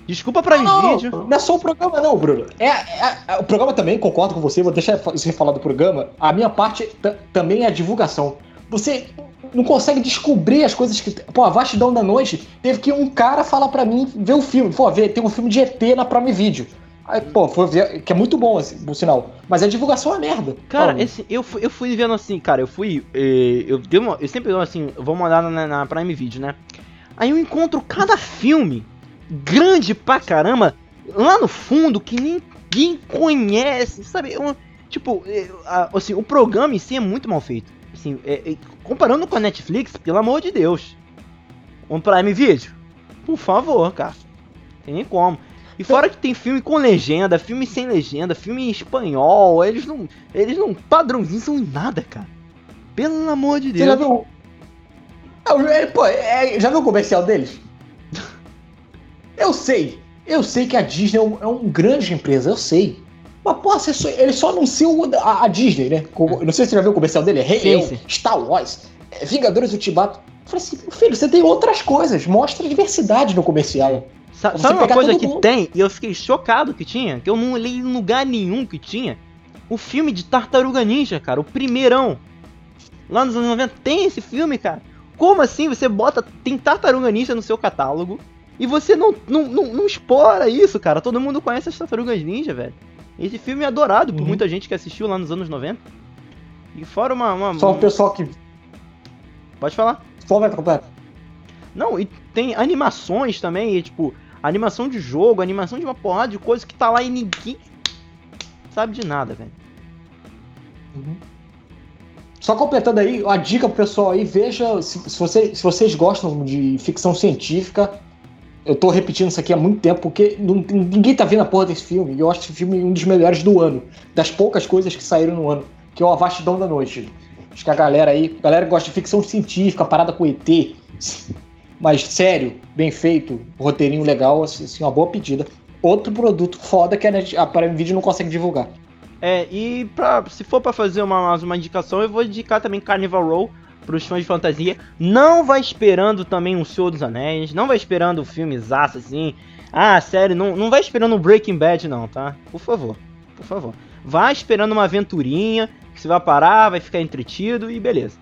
Desculpa pra não, vídeo. Não é só o programa, não, Bruno. É, é, é, o programa também, concordo com você, vou deixar você falar do programa. A minha parte também é a divulgação. Você não consegue descobrir as coisas que. Pô, a vastidão da noite teve que um cara falar para mim ver o filme. Pô, ver, tem um filme de ET na Prime Video. Aí, pô, foi ver, que é muito bom, assim, por sinal. Mas a divulgação é merda. Cara, esse, eu, fui, eu fui vendo assim, cara, eu fui. Eh, eu, eu, eu sempre dou assim, vou mandar na, na Prime Video, né? Aí eu encontro cada filme grande pra caramba, lá no fundo, que ninguém conhece, sabe? Um, tipo, é, assim, o programa em si é muito mal feito. Assim, é, é, comparando com a Netflix, pelo amor de Deus. Um Prime Video, por favor, cara. Tem nem como. E fora que tem filme com legenda, filme sem legenda, filme em espanhol, eles não. Eles não padronizam em nada, cara. Pelo amor de Deus. Você já viu. É, pô, é, já viu o comercial deles? [LAUGHS] Eu sei, eu sei que a Disney é um, é um grande empresa, eu sei. Mas, pô, só, ele só anunciou a, a Disney, né? Como, não sei se você já viu o comercial dele, é Rei Leão, Star Wars, é, Vingadores Ultimato. Eu falei assim, filho, você tem outras coisas, mostra diversidade no comercial. Sa sabe uma coisa que mundo. tem, e eu fiquei chocado que tinha, que eu não li em lugar nenhum que tinha? O filme de Tartaruga Ninja, cara, o primeirão. Lá nos anos 90 tem esse filme, cara. Como assim você bota, tem Tartaruga Ninja no seu catálogo, e você não, não, não, não explora isso, cara. Todo mundo conhece as Tartarugas Ninja, velho. Esse filme é adorado por uhum. muita gente que assistiu lá nos anos 90. E fora uma. uma Só o pessoal que. Pode falar. Só vai completo. Não, e tem animações também, e, tipo, animação de jogo, animação de uma porrada de coisa que tá lá e ninguém sabe de nada, velho. Uhum. Só completando aí, a dica pro pessoal aí, veja se, se, você, se vocês gostam de ficção científica, eu tô repetindo isso aqui há muito tempo, porque não, ninguém tá vendo a porra desse filme. E eu acho esse filme um dos melhores do ano. Das poucas coisas que saíram no ano. Que é o A Vastidão da Noite. Acho que a galera aí, a galera que gosta de ficção científica, parada com ET. Mas sério, bem feito, roteirinho legal, assim, uma boa pedida. Outro produto foda que a, a Prime Video não consegue divulgar. É, e pra, se for para fazer uma, uma indicação, eu vou indicar também Carnival Row para os fãs de fantasia. Não vai esperando também um Senhor dos Anéis. Não vai esperando filmes assim. Ah, sério, não, não vai esperando um Breaking Bad, não, tá? Por favor, por favor. Vai esperando uma aventurinha, que você vai parar, vai ficar entretido e beleza.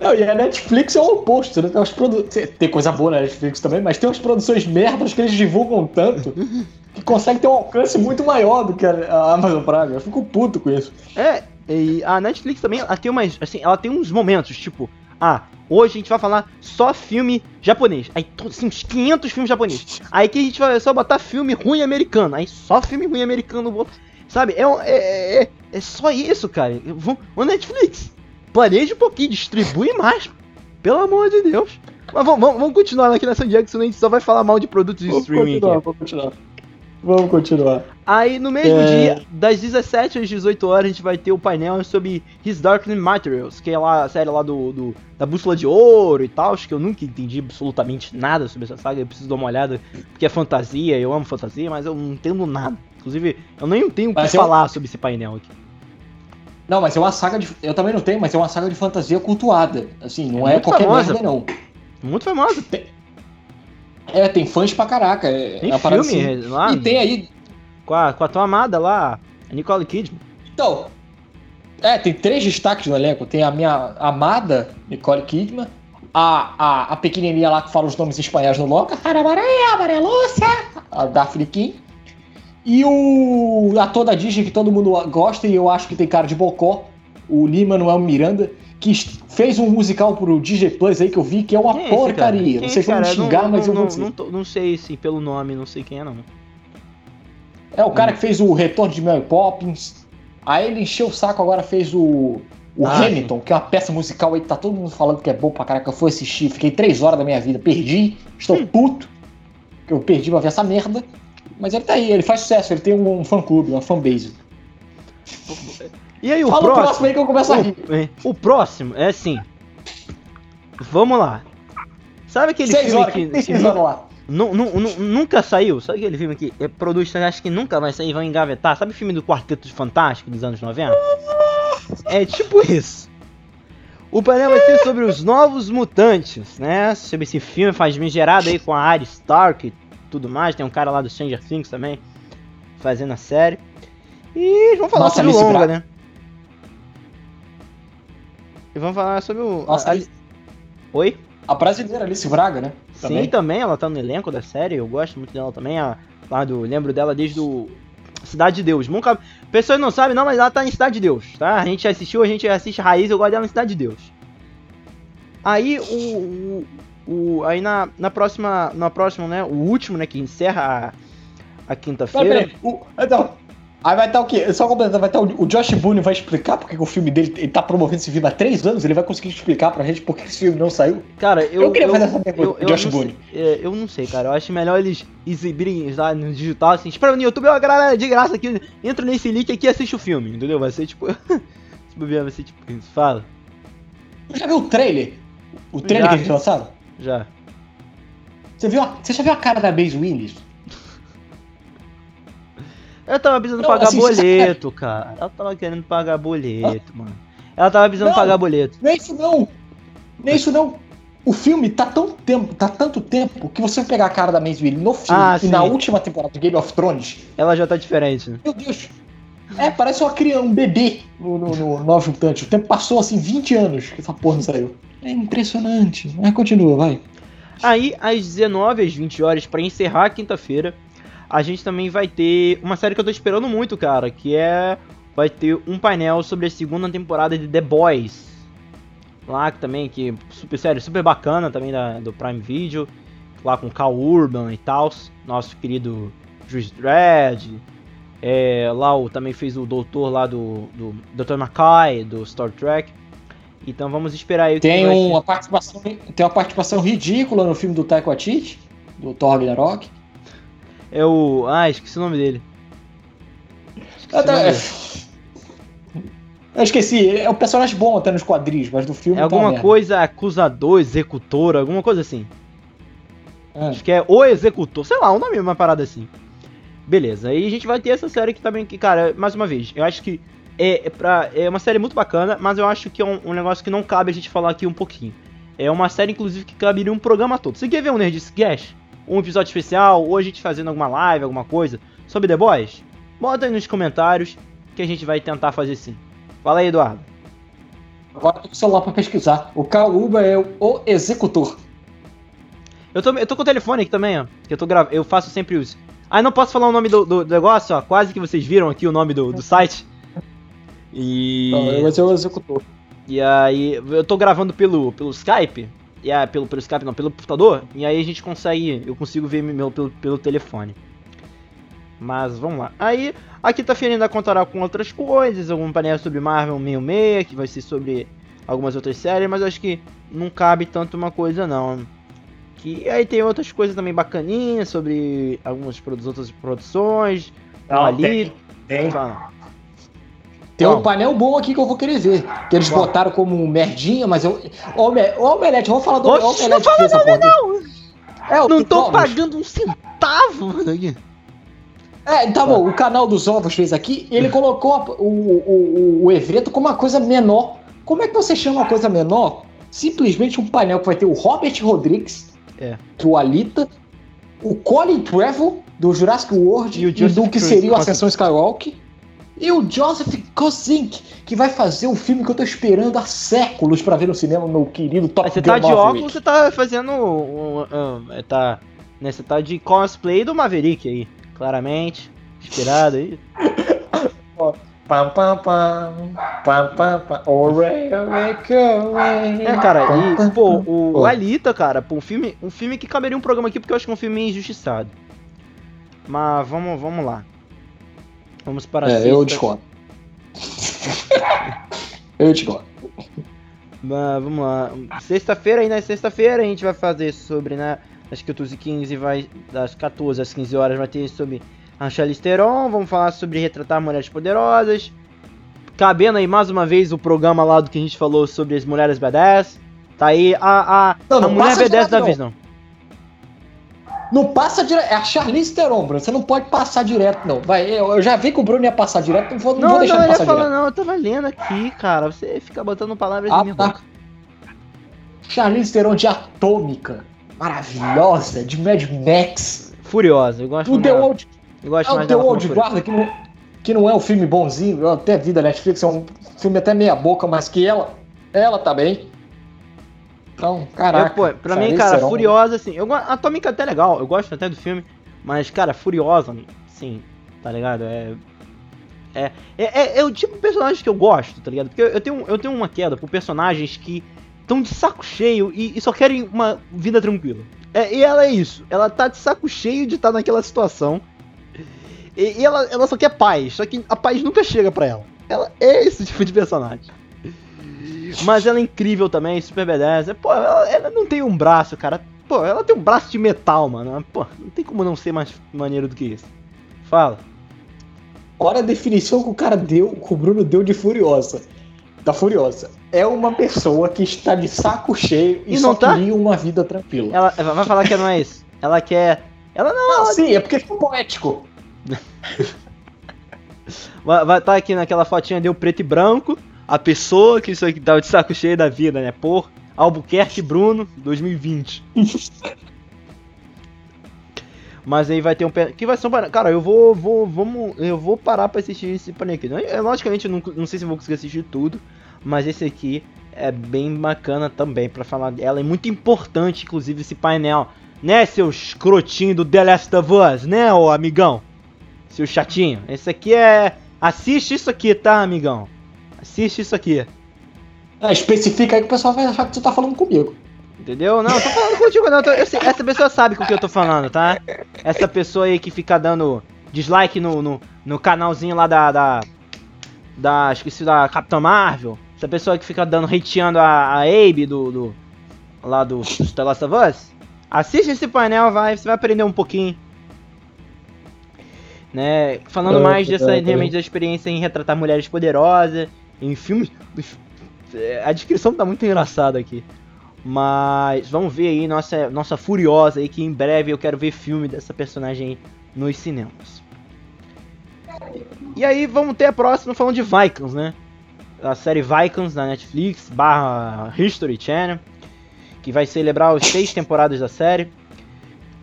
Não, e a Netflix é o oposto, né? Tem, produ... tem coisa boa na Netflix também, mas tem umas produções merdas que eles divulgam tanto [LAUGHS] que consegue ter um alcance muito maior do que a Amazon Prime. Eu fico puto com isso. É, e a Netflix também, ela tem umas, assim, ela tem uns momentos, tipo, ah, hoje a gente vai falar só filme japonês. Aí, assim, uns 500 filmes japoneses. Aí que a gente vai só botar filme ruim americano. Aí só filme ruim americano, sabe? É, é, é, é só isso, cara. Vamos, Netflix, planeje um pouquinho, distribui mais. Pelo amor de Deus. Mas vamos, vamos, vamos continuar aqui nessa senão a gente só vai falar mal de produtos de vamos streaming. Continuar, aqui. Vamos continuar. Vamos continuar. Aí no mesmo É. dia, das 17 às 18 horas, a gente vai ter o painel sobre His Darkling Materials, que é lá a série lá do, do- da Bússola de Ouro e tal, acho que eu nunca entendi absolutamente nada sobre essa saga, eu preciso dar uma olhada, porque é fantasia, eu amo fantasia, mas eu não entendo nada. Inclusive, eu nem tenho o que Mas eu- falar sobre esse painel aqui. Não, mas é uma saga de. Eu também não tenho, mas é uma saga de fantasia cultuada. Assim, não É é, muito qualquer famosa. merda, não. Muito famosa. É, tem fãs pra caraca. É, Tem é filme assim. lá, E tem aí. com, a, com a tua amada lá, a Nicole Kidman. Então. É, tem três destaques no elenco. Tem a minha amada Nicole Kidman, a, a, a pequenininha lá que fala os nomes espanhóis no Loca, a Daphne King. E o ator da Disney que todo mundo gosta e eu acho que tem cara de bocó, o Lima Manuel Miranda, que fez um musical pro Disney Plus aí que eu vi que é uma é porcaria. Não é sei se eu vou cara? xingar, não, mas eu não, vou dizer. não, não sei se pelo nome, não sei quem é não. É o cara que fez o Retorno de Mary Poppins. Aí ele encheu o saco, agora fez o, o Ah, Hamilton, que é uma peça musical aí que tá todo mundo falando que é bom pra caraca. Eu fui assistir, fiquei três horas da minha vida, perdi, estou Hum. puto. Eu perdi pra ver essa merda. Mas ele tá aí, ele faz sucesso, ele tem um fã clube, uma fanbase. E aí o Fala o próximo? próximo aí que eu começo a rir. O, próximo é assim. Vamos lá. Sabe aquele Seis filme horas, que, tem [LAUGHS] seis horas lá. nu- nu- nu- nunca saiu? Sabe aquele filme que é, produz, acho que nunca vai sair, vão engavetar? Sabe o filme do Quarteto Fantástico dos anos 90? É tipo isso. O painel vai ser sobre os novos mutantes, né? Sobre esse filme faz gerado aí com a Arya Stark e tudo mais. Tem um cara lá do Stranger Things também fazendo a série. E vamos falar Nossa, sobre o longa, né? E vamos falar sobre o. Nossa, a- Alice- Oi? A brasileira Alice Braga, né? Sim, também, ela tá no elenco da série, eu gosto muito dela também. A, lá do, lembro dela desde o Cidade de Deus. Nunca. Pessoas não sabem, não, mas ela tá em Cidade de Deus, tá? A gente assistiu, a gente assiste Raiz, eu gosto dela em Cidade de Deus. Aí o. o, o- aí na, na próxima. Na próxima, né? O último, né? Que encerra a, a quinta-feira. O- Então, aí vai estar o quê? Só completar, vai estar o, o Josh Boone vai explicar porque que o filme dele ele tá promovendo esse filme há três anos, ele vai conseguir explicar pra gente por que esse filme não saiu. Cara, eu. Eu queria fazer essa pergunta pro Josh Boone. sei, é, eu não sei, cara. Eu acho melhor eles exibirem lá no digital, assim. Espera no YouTube, ó, galera, de graça aqui. Entra nesse link aqui e assiste o filme, entendeu? Vai ser tipo. [LAUGHS] Se bobear, vai ser tipo. Fala, Já viu o trailer? O trailer Já. que eles lançaram? já. Você, viu a, você já viu a cara da Base Willis? Ela tava precisando Não, pagar assim, boleto, cara. Ela tava querendo pagar boleto, mano. Ela tava precisando Não. pagar boleto. É isso não! É isso não! O filme tá tão tempo, tá tanto tempo que você vai pegar a cara da Maisie no filme Ah, e sim. na última temporada de Game of Thrones, Ela já tá diferente, né? meu Deus! É, parece uma criança, um bebê no, no, no Mutante. O tempo passou assim 20 anos que essa porra não saiu. É impressionante. Mas continua, vai. Aí, às 19 às 20 horas, pra encerrar a quinta-feira, a gente também vai ter uma série que eu tô esperando muito, cara, que é. Vai ter um painel sobre a segunda temporada de The Boys. Lá que também, que super série, super bacana também da, do Prime Video. Lá com Cal Urban e tal. Nosso querido Juiz Dredd. É, lá o, também fez o doutor lá do, do Dr. McCoy, do Star Trek. Então vamos esperar aí o que Tem uma participação, tem uma participação ridícula no filme do Taika Waititi, do Thor Ragnarok. É o. Ah, esqueci o nome dele. Esqueci nome dele. Eu esqueci, é um personagem bom até nos quadrinhos, mas no filme É tá uma alguma merda. coisa acusador, executor, alguma coisa assim. É. Acho que é o executor, sei lá, o nome é uma parada assim. Beleza, aí a gente vai ter essa série que também, que, cara, mais uma vez, eu acho que é, é, pra, é uma série muito bacana, mas eu acho que é um, um negócio que não cabe a gente falar aqui um pouquinho. É uma série, inclusive, que caberia um programa todo. Você quer ver um Nerdcast? Um episódio especial, ou a gente fazendo alguma live, alguma coisa, sobre The Boys? Bota aí nos comentários que a gente vai tentar fazer sim. Fala aí, Eduardo. Agora tô com o celular pra pesquisar. O Carl Uba é o, executor. Eu tô, eu tô com o telefone aqui também, ó. Que eu tô gravando. Eu faço sempre os. Ah, não posso falar o nome do, do negócio, ó. Quase que vocês viram aqui o nome do, do site. E. Não, vai ser o executor. E aí. Eu tô gravando pelo, pelo Skype. E aí, pelo, pelo Skype não, pelo computador. E aí a gente consegue. Eu consigo ver meu pelo, pelo telefone. Mas vamos lá. Aí, a quinta-feira ainda contará com outras coisas. Algum painel sobre Marvel 66, que vai ser sobre algumas outras séries. Mas acho que não cabe tanto uma coisa, não. Que aí tem outras coisas também bacaninhas sobre algumas produ outras produções. Não, ali. tem, tem. Tem um painel bom aqui que eu vou querer ver. Que eles Qual? botaram como merdinha, mas eu. Ô, Ome- ô, Omelete, vamos falar do Oxe, Omelete. não fala porra. Não, É, o não tô ovos. pagando um centavo, mano. aqui. É, tá bom, o canal dos ovos fez aqui ele colocou o, o, o, o evento como uma coisa menor. Como é que você chama uma coisa menor? Simplesmente um painel que vai ter o Robert Rodrigues, É. do Alita, o Colin Trevorrow, do Jurassic World E o e, do que seria o. Ascensão Skywalker, e o Joseph Kosink, que vai fazer um filme que eu tô esperando há séculos pra ver no cinema, meu querido Top Mas você Gun tá de Maverick. óculos, você tá fazendo. Um, um, é, tá, né, você tá de cosplay do Maverick aí. Claramente. Inspirado aí. [LAUGHS] Pam, pam, pam, pam, pam, pam. Ore, ore, ore. É, cara, e, pô, o, Pô. o Alita, cara, pô, um filme, um filme que caberia um programa aqui, porque eu acho que é um filme injustiçado. Mas vamos, vamos lá. Vamos para a É, [LAUGHS] eu discordo. eu discordo. Mas vamos lá. Sexta-feira, aí na sexta-feira, a gente vai fazer sobre, né? Das 14h15 vai. Das 14 às 15 horas vai ter sobre a Charlize Theron. Vamos falar sobre retratar mulheres poderosas. Cabendo aí mais uma vez o programa lá do que a gente falou sobre as mulheres badass. Tá aí a, a, Não, a não mulher passa B10 direto, da vez, não. Não passa direto. É a Charlize Theron, Bruno. Você não pode passar direto, não. Vai, eu, eu já vi que o Bruno ia passar direto, não vou, não Não, vou não, deixar eu ele ia passar falar, direto. não, eu tava lendo aqui, cara. Você fica botando palavras Ah, na minha tá. boca. Charlize Theron de Atômica. Maravilhosa, de Mad Max. Furiosa, eu gosto O The. Old, Eu gosto é mais The Old. Guarda, que não, que não é um filme bonzinho. Eu até vi da Netflix, é um filme até meia boca, mas que ela, ela tá bem. Então, caraca. Eu, pô, pra mim, cara, Theron- Furiosa, assim, eu, go- a Atômica é até legal, eu gosto até do filme, mas, cara, Furiosa, sim, tá ligado? É. É, é, é, é o tipo de personagem que eu gosto, tá ligado? Porque eu, tenho, eu tenho uma queda por personagens que estão de saco cheio e, e só querem uma vida tranquila. É, e ela é isso, ela tá de saco cheio de estar naquela situação. E, e ela, ela só quer paz, só que a paz nunca chega pra ela. Ela é esse [LAUGHS] tipo de personagem. Mas ela é incrível também, super badass. Pô, ela, ela não tem um braço, cara. Pô, ela tem um braço de metal, mano. Pô, não tem como não ser mais maneiro do que isso. Fala. Olha a definição que o cara deu, que o Bruno deu de Furiosa. Da Furiosa. É uma pessoa que está de saco cheio e, E só não tá? queria uma vida tranquila. Ela ela vai falar que não é isso. Ela quer. Ela não. Não, sim, é porque ficou poético. [LAUGHS] Vai estar tá aqui naquela fotinha deu preto e branco. A pessoa que isso aqui tava de saco cheio da vida, né? Por Albuquerque Bruno, 2020. Mas aí vai ter um que vai ser um. Cara, eu vou, vou, vamos, eu vou parar pra assistir esse aqui. É, logicamente, eu não, não sei se eu vou conseguir assistir tudo, mas esse aqui é bem bacana também pra falar dela. É muito importante, inclusive, esse painel, né, seu escrotinho do The Last of Us, né, ô amigão, seu chatinho. Esse aqui é, assiste isso aqui, tá, amigão? Assiste isso aqui. É, especifica aí que o pessoal vai achar que tu tá falando comigo. Entendeu? Não, eu tô falando contigo, não. tô- eu essa pessoa sabe com o que eu tô falando, tá? Essa pessoa aí que fica dando dislike no, no, no canalzinho lá da, da. Da. Esqueci da Capitã Marvel. Essa pessoa que fica dando hateando a, a Abe do. do lá do, do The Last of Us. Assiste esse painel, vai, você vai aprender um pouquinho. Né? Falando É, mais dessa, é, é. realmente, da experiência em retratar mulheres poderosas. Em filmes. É, A descrição tá muito engraçada aqui. Mas vamos ver aí nossa, nossa Furiosa aí, que em breve eu quero ver filme dessa personagem nos cinemas. E aí vamos ter a próxima falando de Vikings, né? A série Vikings na Netflix, barra History Channel, que vai celebrar as seis temporadas da série.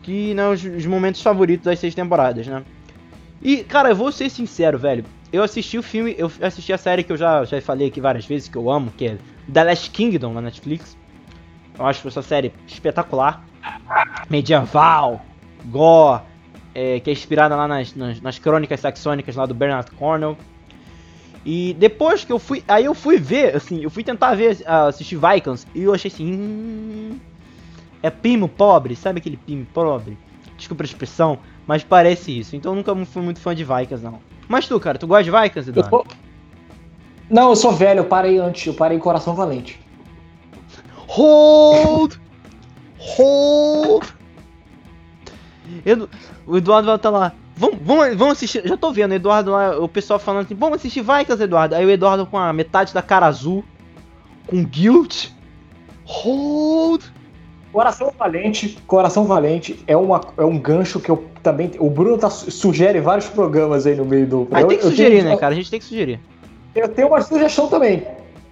Que né, os, os momentos favoritos das seis temporadas, né? E, cara, eu vou ser sincero, velho. Eu assisti o filme, eu assisti a série que eu já, já falei aqui várias vezes, que eu amo, que é The Last Kingdom na Netflix. Eu acho essa série espetacular. Medieval, gore, é, que é inspirada lá nas, nas, nas crônicas saxônicas lá do Bernard Cornwell. E depois que eu fui. Aí eu fui ver, assim, eu fui tentar ver, ah, assistir Vikings, e eu achei assim. Hum, é pimo pobre, sabe aquele pimo pobre? Desculpa a expressão, mas parece isso. Então eu nunca fui muito fã de Vikings, não. Mas tu, cara, tu gosta de Vikings, Eu Eduardo? tô- Não, eu sou velho, eu parei antes, eu parei em Coração Valente. Hold! Oh! Edu- o Eduardo vai estar lá. Vamos, vamos, vamos assistir. Já tô vendo, o Eduardo lá, o pessoal falando assim, vamos assistir Vikings, Eduardo. Aí o Eduardo com a metade da cara azul, com guilt. Hold! Coração Valente, Coração Valente é, uma, é um gancho que eu também. O Bruno tá, sugere vários programas aí no meio do. Aí eu- tem que sugerir, tenho- né, cara? A gente tem que sugerir. Eu tenho uma sugestão também.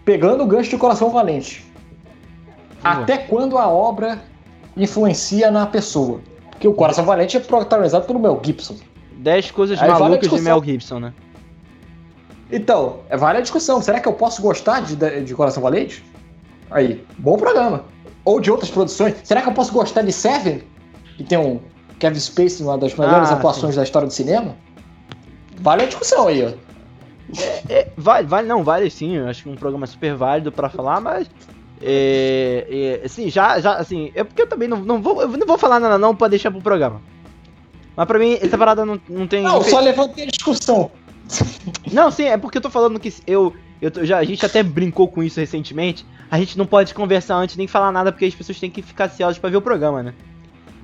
Pegando o gancho de Coração Valente. Boa. Até quando a obra influencia na pessoa? Porque o Coração Valente é protagonizado pelo Mel Gibson. 10 coisas Aí malucas de. Mel Gibson, né? Então, é vale a discussão. Será que eu posso gostar de, de Coração Valente? Aí, bom programa. Ou de outras produções. Será que eu posso gostar de Seven? Que tem um Kevin Spacey, uma das melhores Ah, atuações da história do cinema? Vale a discussão aí, ó. É, vale, vale, não, vale sim. Eu acho que é um programa super válido pra falar, mas. É, é, assim, já, já, assim, é porque eu também não, não vou, eu não vou falar nada não pra deixar pro programa. Mas pra mim, essa parada não, não tem. Não, só levantei a discussão. Não, sim, é porque eu tô falando que eu. Eu tô- já, a gente até brincou com isso recentemente. A gente não pode conversar antes nem falar nada porque as pessoas têm que ficar ansiosas pra ver o programa, né?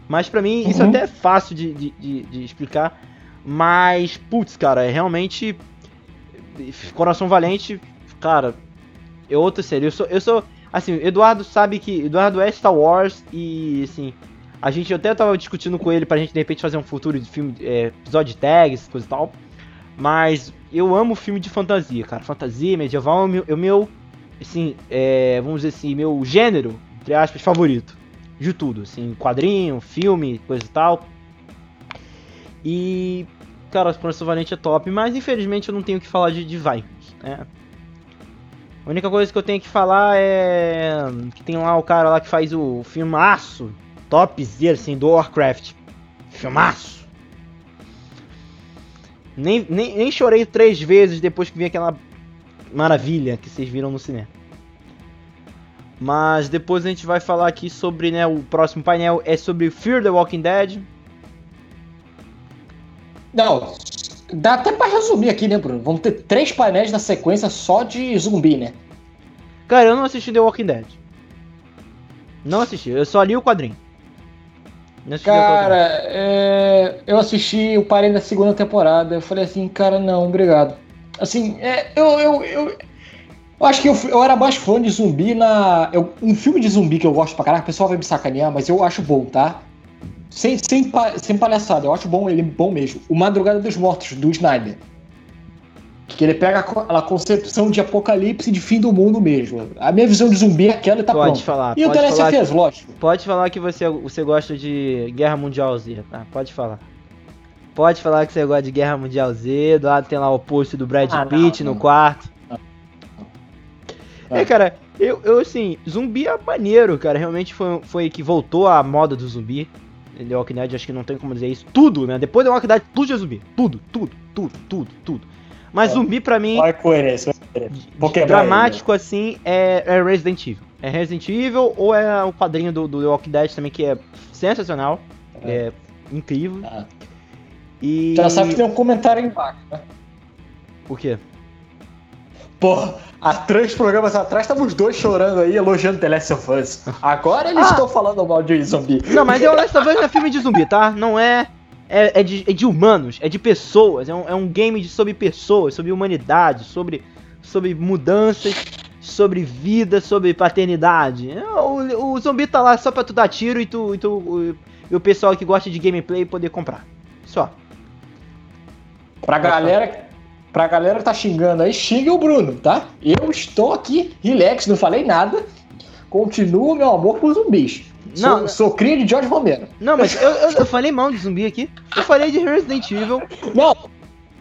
Mas pra mim, isso Uhum. até é fácil de, de, de- de explicar. Mas, putz, cara, é realmente. Coração Valente, cara, é outra série. Eu sou. Eu sou. Assim, Eduardo sabe que. Eduardo é Star Wars e assim. A gente eu até tava discutindo com ele pra gente de repente fazer um futuro de filme, é, episódio de tags, coisa e tal. Mas eu amo filme de fantasia, cara. Fantasia, medieval é o meu, é meu assim, é, vamos dizer assim, meu gênero, entre aspas, favorito. De tudo, assim, quadrinho, filme, coisa e tal. E, cara, o Coração Valente é top, mas infelizmente eu não tenho o que falar de, de Vikings, né? A única coisa que eu tenho que falar é que tem lá o cara lá que faz o filmaço, topzera, assim, do Warcraft. Filmaço. Nem, nem, nem chorei três vezes depois que vi aquela maravilha que vocês viram no cinema. Mas depois a gente vai falar aqui sobre, né, o próximo painel é sobre Fear the Walking Dead. Não, dá até pra resumir aqui, né, Bruno? Vamos ter três painéis na sequência só de zumbi, né? Cara, eu não assisti The Walking Dead. Não assisti, eu só li o quadrinho. Cara, é, eu assisti, eu parei na segunda temporada. Eu falei assim, cara, não, obrigado. Assim, é, eu, eu, eu, eu acho que eu, eu era mais fã de zumbi na. eu- um filme de zumbi que eu gosto pra caraca, o pessoal vai me sacanear, mas eu acho bom, tá? Sem, sem, sem palhaçada, eu acho bom ele bom mesmo. O Madrugada dos Mortos, do Snyder. Que ele pega aquela aquela concepção de apocalipse de fim do mundo mesmo. A minha visão de zumbi é aquela e tá Pode pronto. falar, E o pode The Last falar, of Us, lógico. pode falar que você, você gosta de Guerra Mundial Z, tá? Pode falar. Pode falar que você gosta de Guerra Mundial Z, do lado tem lá o post do Brad Ah, não, Pitt no não. quarto. Ah. É, cara, eu, eu assim, zumbi é maneiro, cara. Realmente foi, foi que voltou a moda do zumbi. The Walking Dead, acho que não tem como dizer isso. Tudo, né? Depois do Walking Dead, tudo é zumbi. Tudo, tudo, tudo, tudo, tudo. Mas É. zumbi pra mim, Olha a coerência. Dramático assim, é, é Resident Evil. É Resident Evil ou é o quadrinho do, do The Walking Dead também, que é sensacional. É, incrível. Ah. E. Já sabe que tem um comentário embaixo, né? O quê? Porra, há três programas atrás estavam os dois chorando aí, elogiando The Last of Us. Agora eles Ah. estão falando mal de zumbi. Não, mas The Last of Us é filme de zumbi, tá? Não é. É, é de, é de humanos, é de pessoas. É um, é um game de, sobre pessoas, sobre humanidade, sobre, sobre mudanças, sobre vida, sobre paternidade. É, O, o zumbi tá lá só pra tu dar tiro e, tu, e, tu, o, e o pessoal que gosta de gameplay poder comprar. Só. Pra galera, pra galera que tá xingando aí, xingue o Bruno, tá? Eu estou aqui, relax, não falei nada. Continuo meu amor por zumbis. Não, sou, sou cria de George Romero. Não, mas eu, eu, eu falei mal de zumbi aqui. Eu falei de Resident Evil. Não,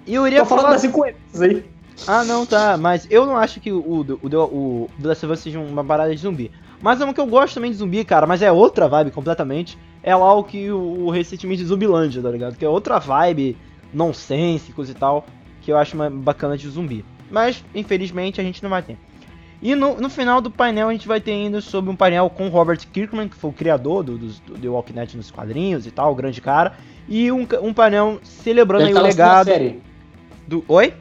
E eu iria tô falando falar. das incoerências aí. Ah, não, tá. Mas eu não acho que o, o, o, o The Last of Us seja uma parada de zumbi. Mas é uma que eu gosto também de zumbi, cara. Mas é outra vibe completamente. É lá o que o, o recentemente Zumbilândia, tá ligado? Que é outra vibe, nonsense, coisa e tal. Que eu acho mais bacana de zumbi. Mas, infelizmente, a gente não vai ter. E no, no final do painel a gente vai ter ainda sobre um painel com Robert Kirkman, que foi o criador do, do, do The Walking Dead nos quadrinhos e tal, o grande cara. E um, um painel celebrando Ele aí tá o legado série. do. Oi?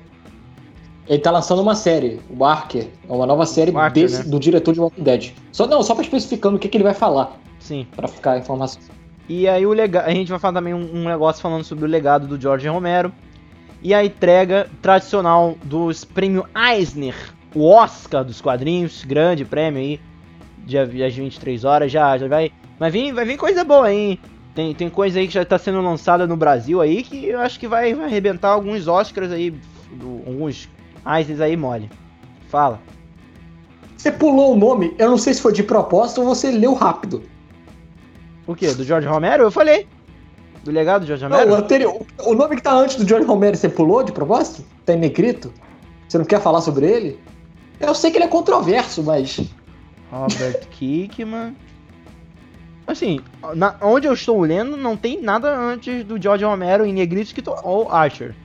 Ele tá lançando uma série, o Archer. É uma nova série Archer, desse- né? do diretor de Walking Dead. Só, não, só pra especificando o que, que ele vai falar. Sim. Pra ficar a informação. E aí o lega... a gente vai falar também um, um negócio falando sobre o legado do George Romero. E a entrega tradicional dos prêmio Eisner, o Oscar dos quadrinhos, grande prêmio aí, dia, às 23 horas, já, já vai. Mas vem, vai vir coisa boa, hein? Tem, tem coisa aí que já tá sendo lançada no Brasil aí que eu acho que vai, vai arrebentar alguns Oscars aí, do, alguns Eisners aí mole. Fala. Você pulou o nome, eu não sei se foi de propósito ou você leu rápido. O quê? Do George Romero? Eu falei. Do legado do George Romero? Não, o anterior. O nome que tá antes do George Romero, você pulou de propósito? Tá em negrito? Você não quer falar sobre ele? Eu sei que ele é controverso, mas. Robert [LAUGHS] Kickman. Assim, na, onde eu estou lendo, não tem nada antes do George Romero em negrito que ou Archer.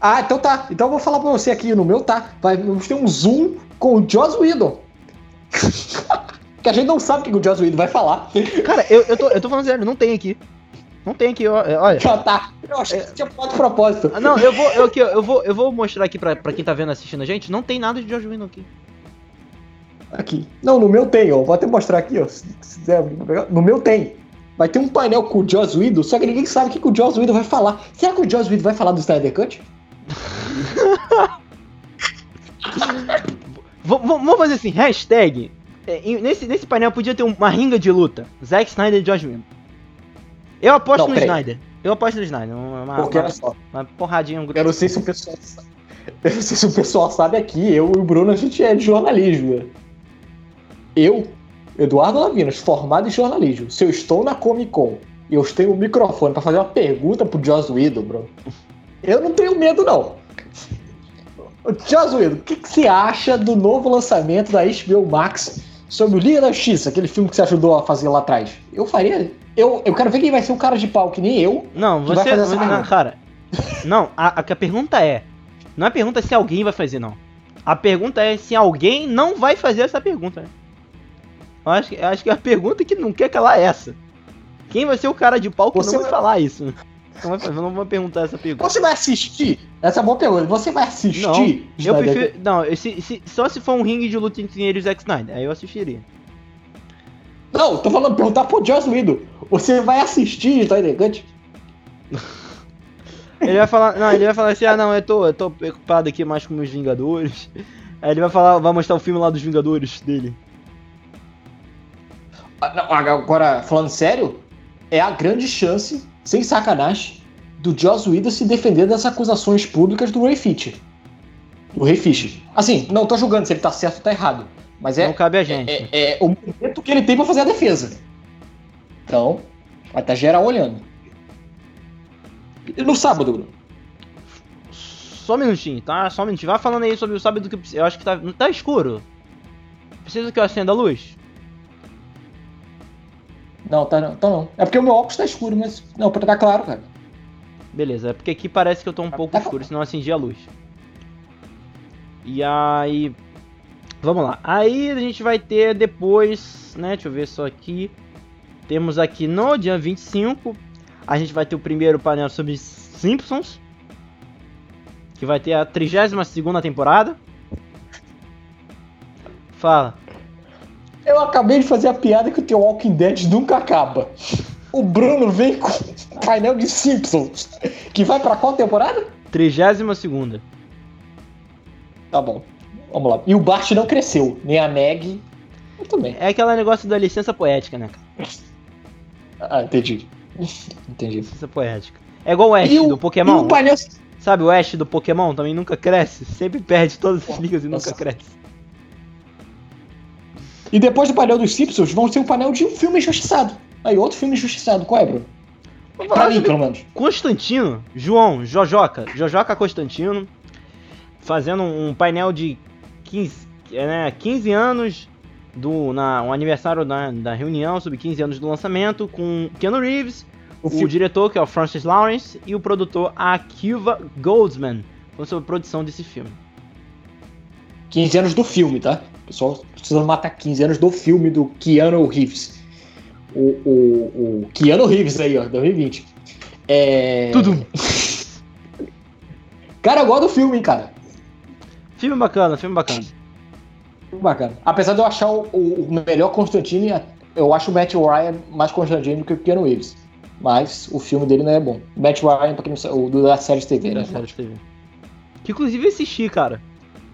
Ah, então tá. Então eu vou falar pra você aqui, no meu tá. Vai, vamos ter um zoom com o Joss Whedon. [LAUGHS] que a gente não sabe o que o Joss Whedon vai falar. Cara, eu, eu, tô, eu tô falando sério, não tem aqui. Não tem aqui, olha. Já [LAUGHS] tá. Eu achei que tinha falado de propósito. Ah, não, eu vou, eu, aqui, eu, vou, eu vou mostrar aqui pra, pra quem tá vendo assistindo a gente. Não tem nada de George Whedon aqui. Aqui. Não, no meu tem, ó. Vou até mostrar aqui, ó. Se quiser No meu tem. Vai ter um painel com o Joss Whedon, só que ninguém sabe o que, que o Joss Whedon vai falar. Será que o Joss Whedon vai falar do Snyder Cut? [LAUGHS] Vamos fazer assim, hashtag. É, nesse, nesse painel podia ter uma ringa de luta. Zack Snyder e Josh Whedon. Eu aposto não, no Snyder. Eu aposto no Snyder. Uma, Porque uma, só. Uma porradinha. Um eu não sei se o pessoal sabe. Eu não sei se o pessoal sabe aqui. Eu e o Bruno, a gente é de jornalismo. Eu, Eduardo Lavinas, formado em jornalismo. Se eu estou na Comic Con e eu tenho o um microfone para fazer uma pergunta pro Joss Whedon, bro, eu não tenho medo, não. Joss Whedon, o que, que você acha do novo lançamento da HBO Max sobre o Liga da Justiça, aquele filme que você ajudou a fazer lá atrás? Eu faria eu, eu quero ver quem vai ser o cara de pau, que nem eu. Não, você. Vai fazer não, cara. Não, a, a, pergunta é. Não é a pergunta se alguém vai fazer, não. A pergunta é se alguém não vai fazer essa pergunta. Né? Eu acho, eu acho que a pergunta que não quer calar é essa. Quem vai ser o cara de pau que Você não vai, falar isso? Não, vai, não vou perguntar essa pergunta. Você vai assistir? Essa é uma boa pergunta. Você vai assistir? Não, eu prefiro. Não, se, se, só se for um ringue de luta entre ele e Zack Snyder. Aí eu assistiria. Não, tô falando, perguntar pro Joss Whedon. Você vai assistir Snyder Cut? Ele vai falar, não, ele vai falar assim, ah não, eu tô, eu tô preocupado aqui mais com meus Vingadores. Aí ele vai falar, vai mostrar o filme lá dos Vingadores dele. Ah, agora, falando sério, é a grande chance, sem sacanagem, do Joss Whedon se defender das acusações públicas do Ray Fisher. Do Ray Fisher. Assim, não tô julgando se ele tá certo ou tá errado. Mas é. Não cabe a gente. É, é, é o momento que ele tem pra fazer a defesa. Então, vai estar tá geral olhando. E no sábado, Bruno? Só um minutinho, tá? Só um minutinho. Vai falando aí sobre o sábado que eu acho que tá, tá escuro. Precisa que eu acenda a luz? Não, tá não, tá não. É porque o meu óculos tá escuro, mas. Não, pra tá claro, cara. Beleza, é porque aqui parece que eu tô um tá, pouco tá escuro, senão eu acendi a luz. E aí. Vamos lá. Aí a gente vai ter depois, né? Deixa eu ver só aqui. Temos aqui no dia 25, a gente vai ter o primeiro painel sobre Simpsons. Que vai ter a 32 segunda temporada. Fala. Eu acabei de fazer a piada que o teu Walking Dead nunca acaba. O Bruno vem com painel de Simpsons. Que vai para qual temporada? 32 segunda. Tá bom. Vamos lá. E o Bart não cresceu, nem a Meg. Muito bem. É aquele negócio da licença poética, né, cara? Ah, entendi. Entendi. Licença poética. É igual o Ash o, do Pokémon. O painel... Sabe o Ash do Pokémon? Também nunca cresce. Sempre perde todas as ligas e Nossa. nunca cresce. E depois do painel dos Simpsons, vão ser um painel de um filme injustiçado. Aí, outro filme injustiçado. Qual é, Bruno? Pra mim, pelo menos. Constantino, João, Jojoca, Jojoca Constantino, fazendo um painel de 15, né, 15 anos do na, um aniversário da, da reunião sobre 15 anos do lançamento com Keanu Reeves, o, o diretor que é o Francis Lawrence e o produtor Akiva Goldsman, sobre a produção desse filme. 15 anos do filme, tá? O pessoal precisa matar 15 anos do filme do Keanu Reeves. O, o, o Keanu Reeves aí, ó, 2020. É. Tudo. [LAUGHS] cara, eu gosto do filme, hein, cara. Filme bacana, filme bacana. Bacana. Apesar de eu achar o, o melhor Constantine eu acho o Matt Ryan mais constrangendo do que o Keanu Reeves. Mas o filme dele não é bom. Matt Ryan, pra quem não sabe, o da série de TV, né? Da série de TV. Que inclusive eu assisti, cara.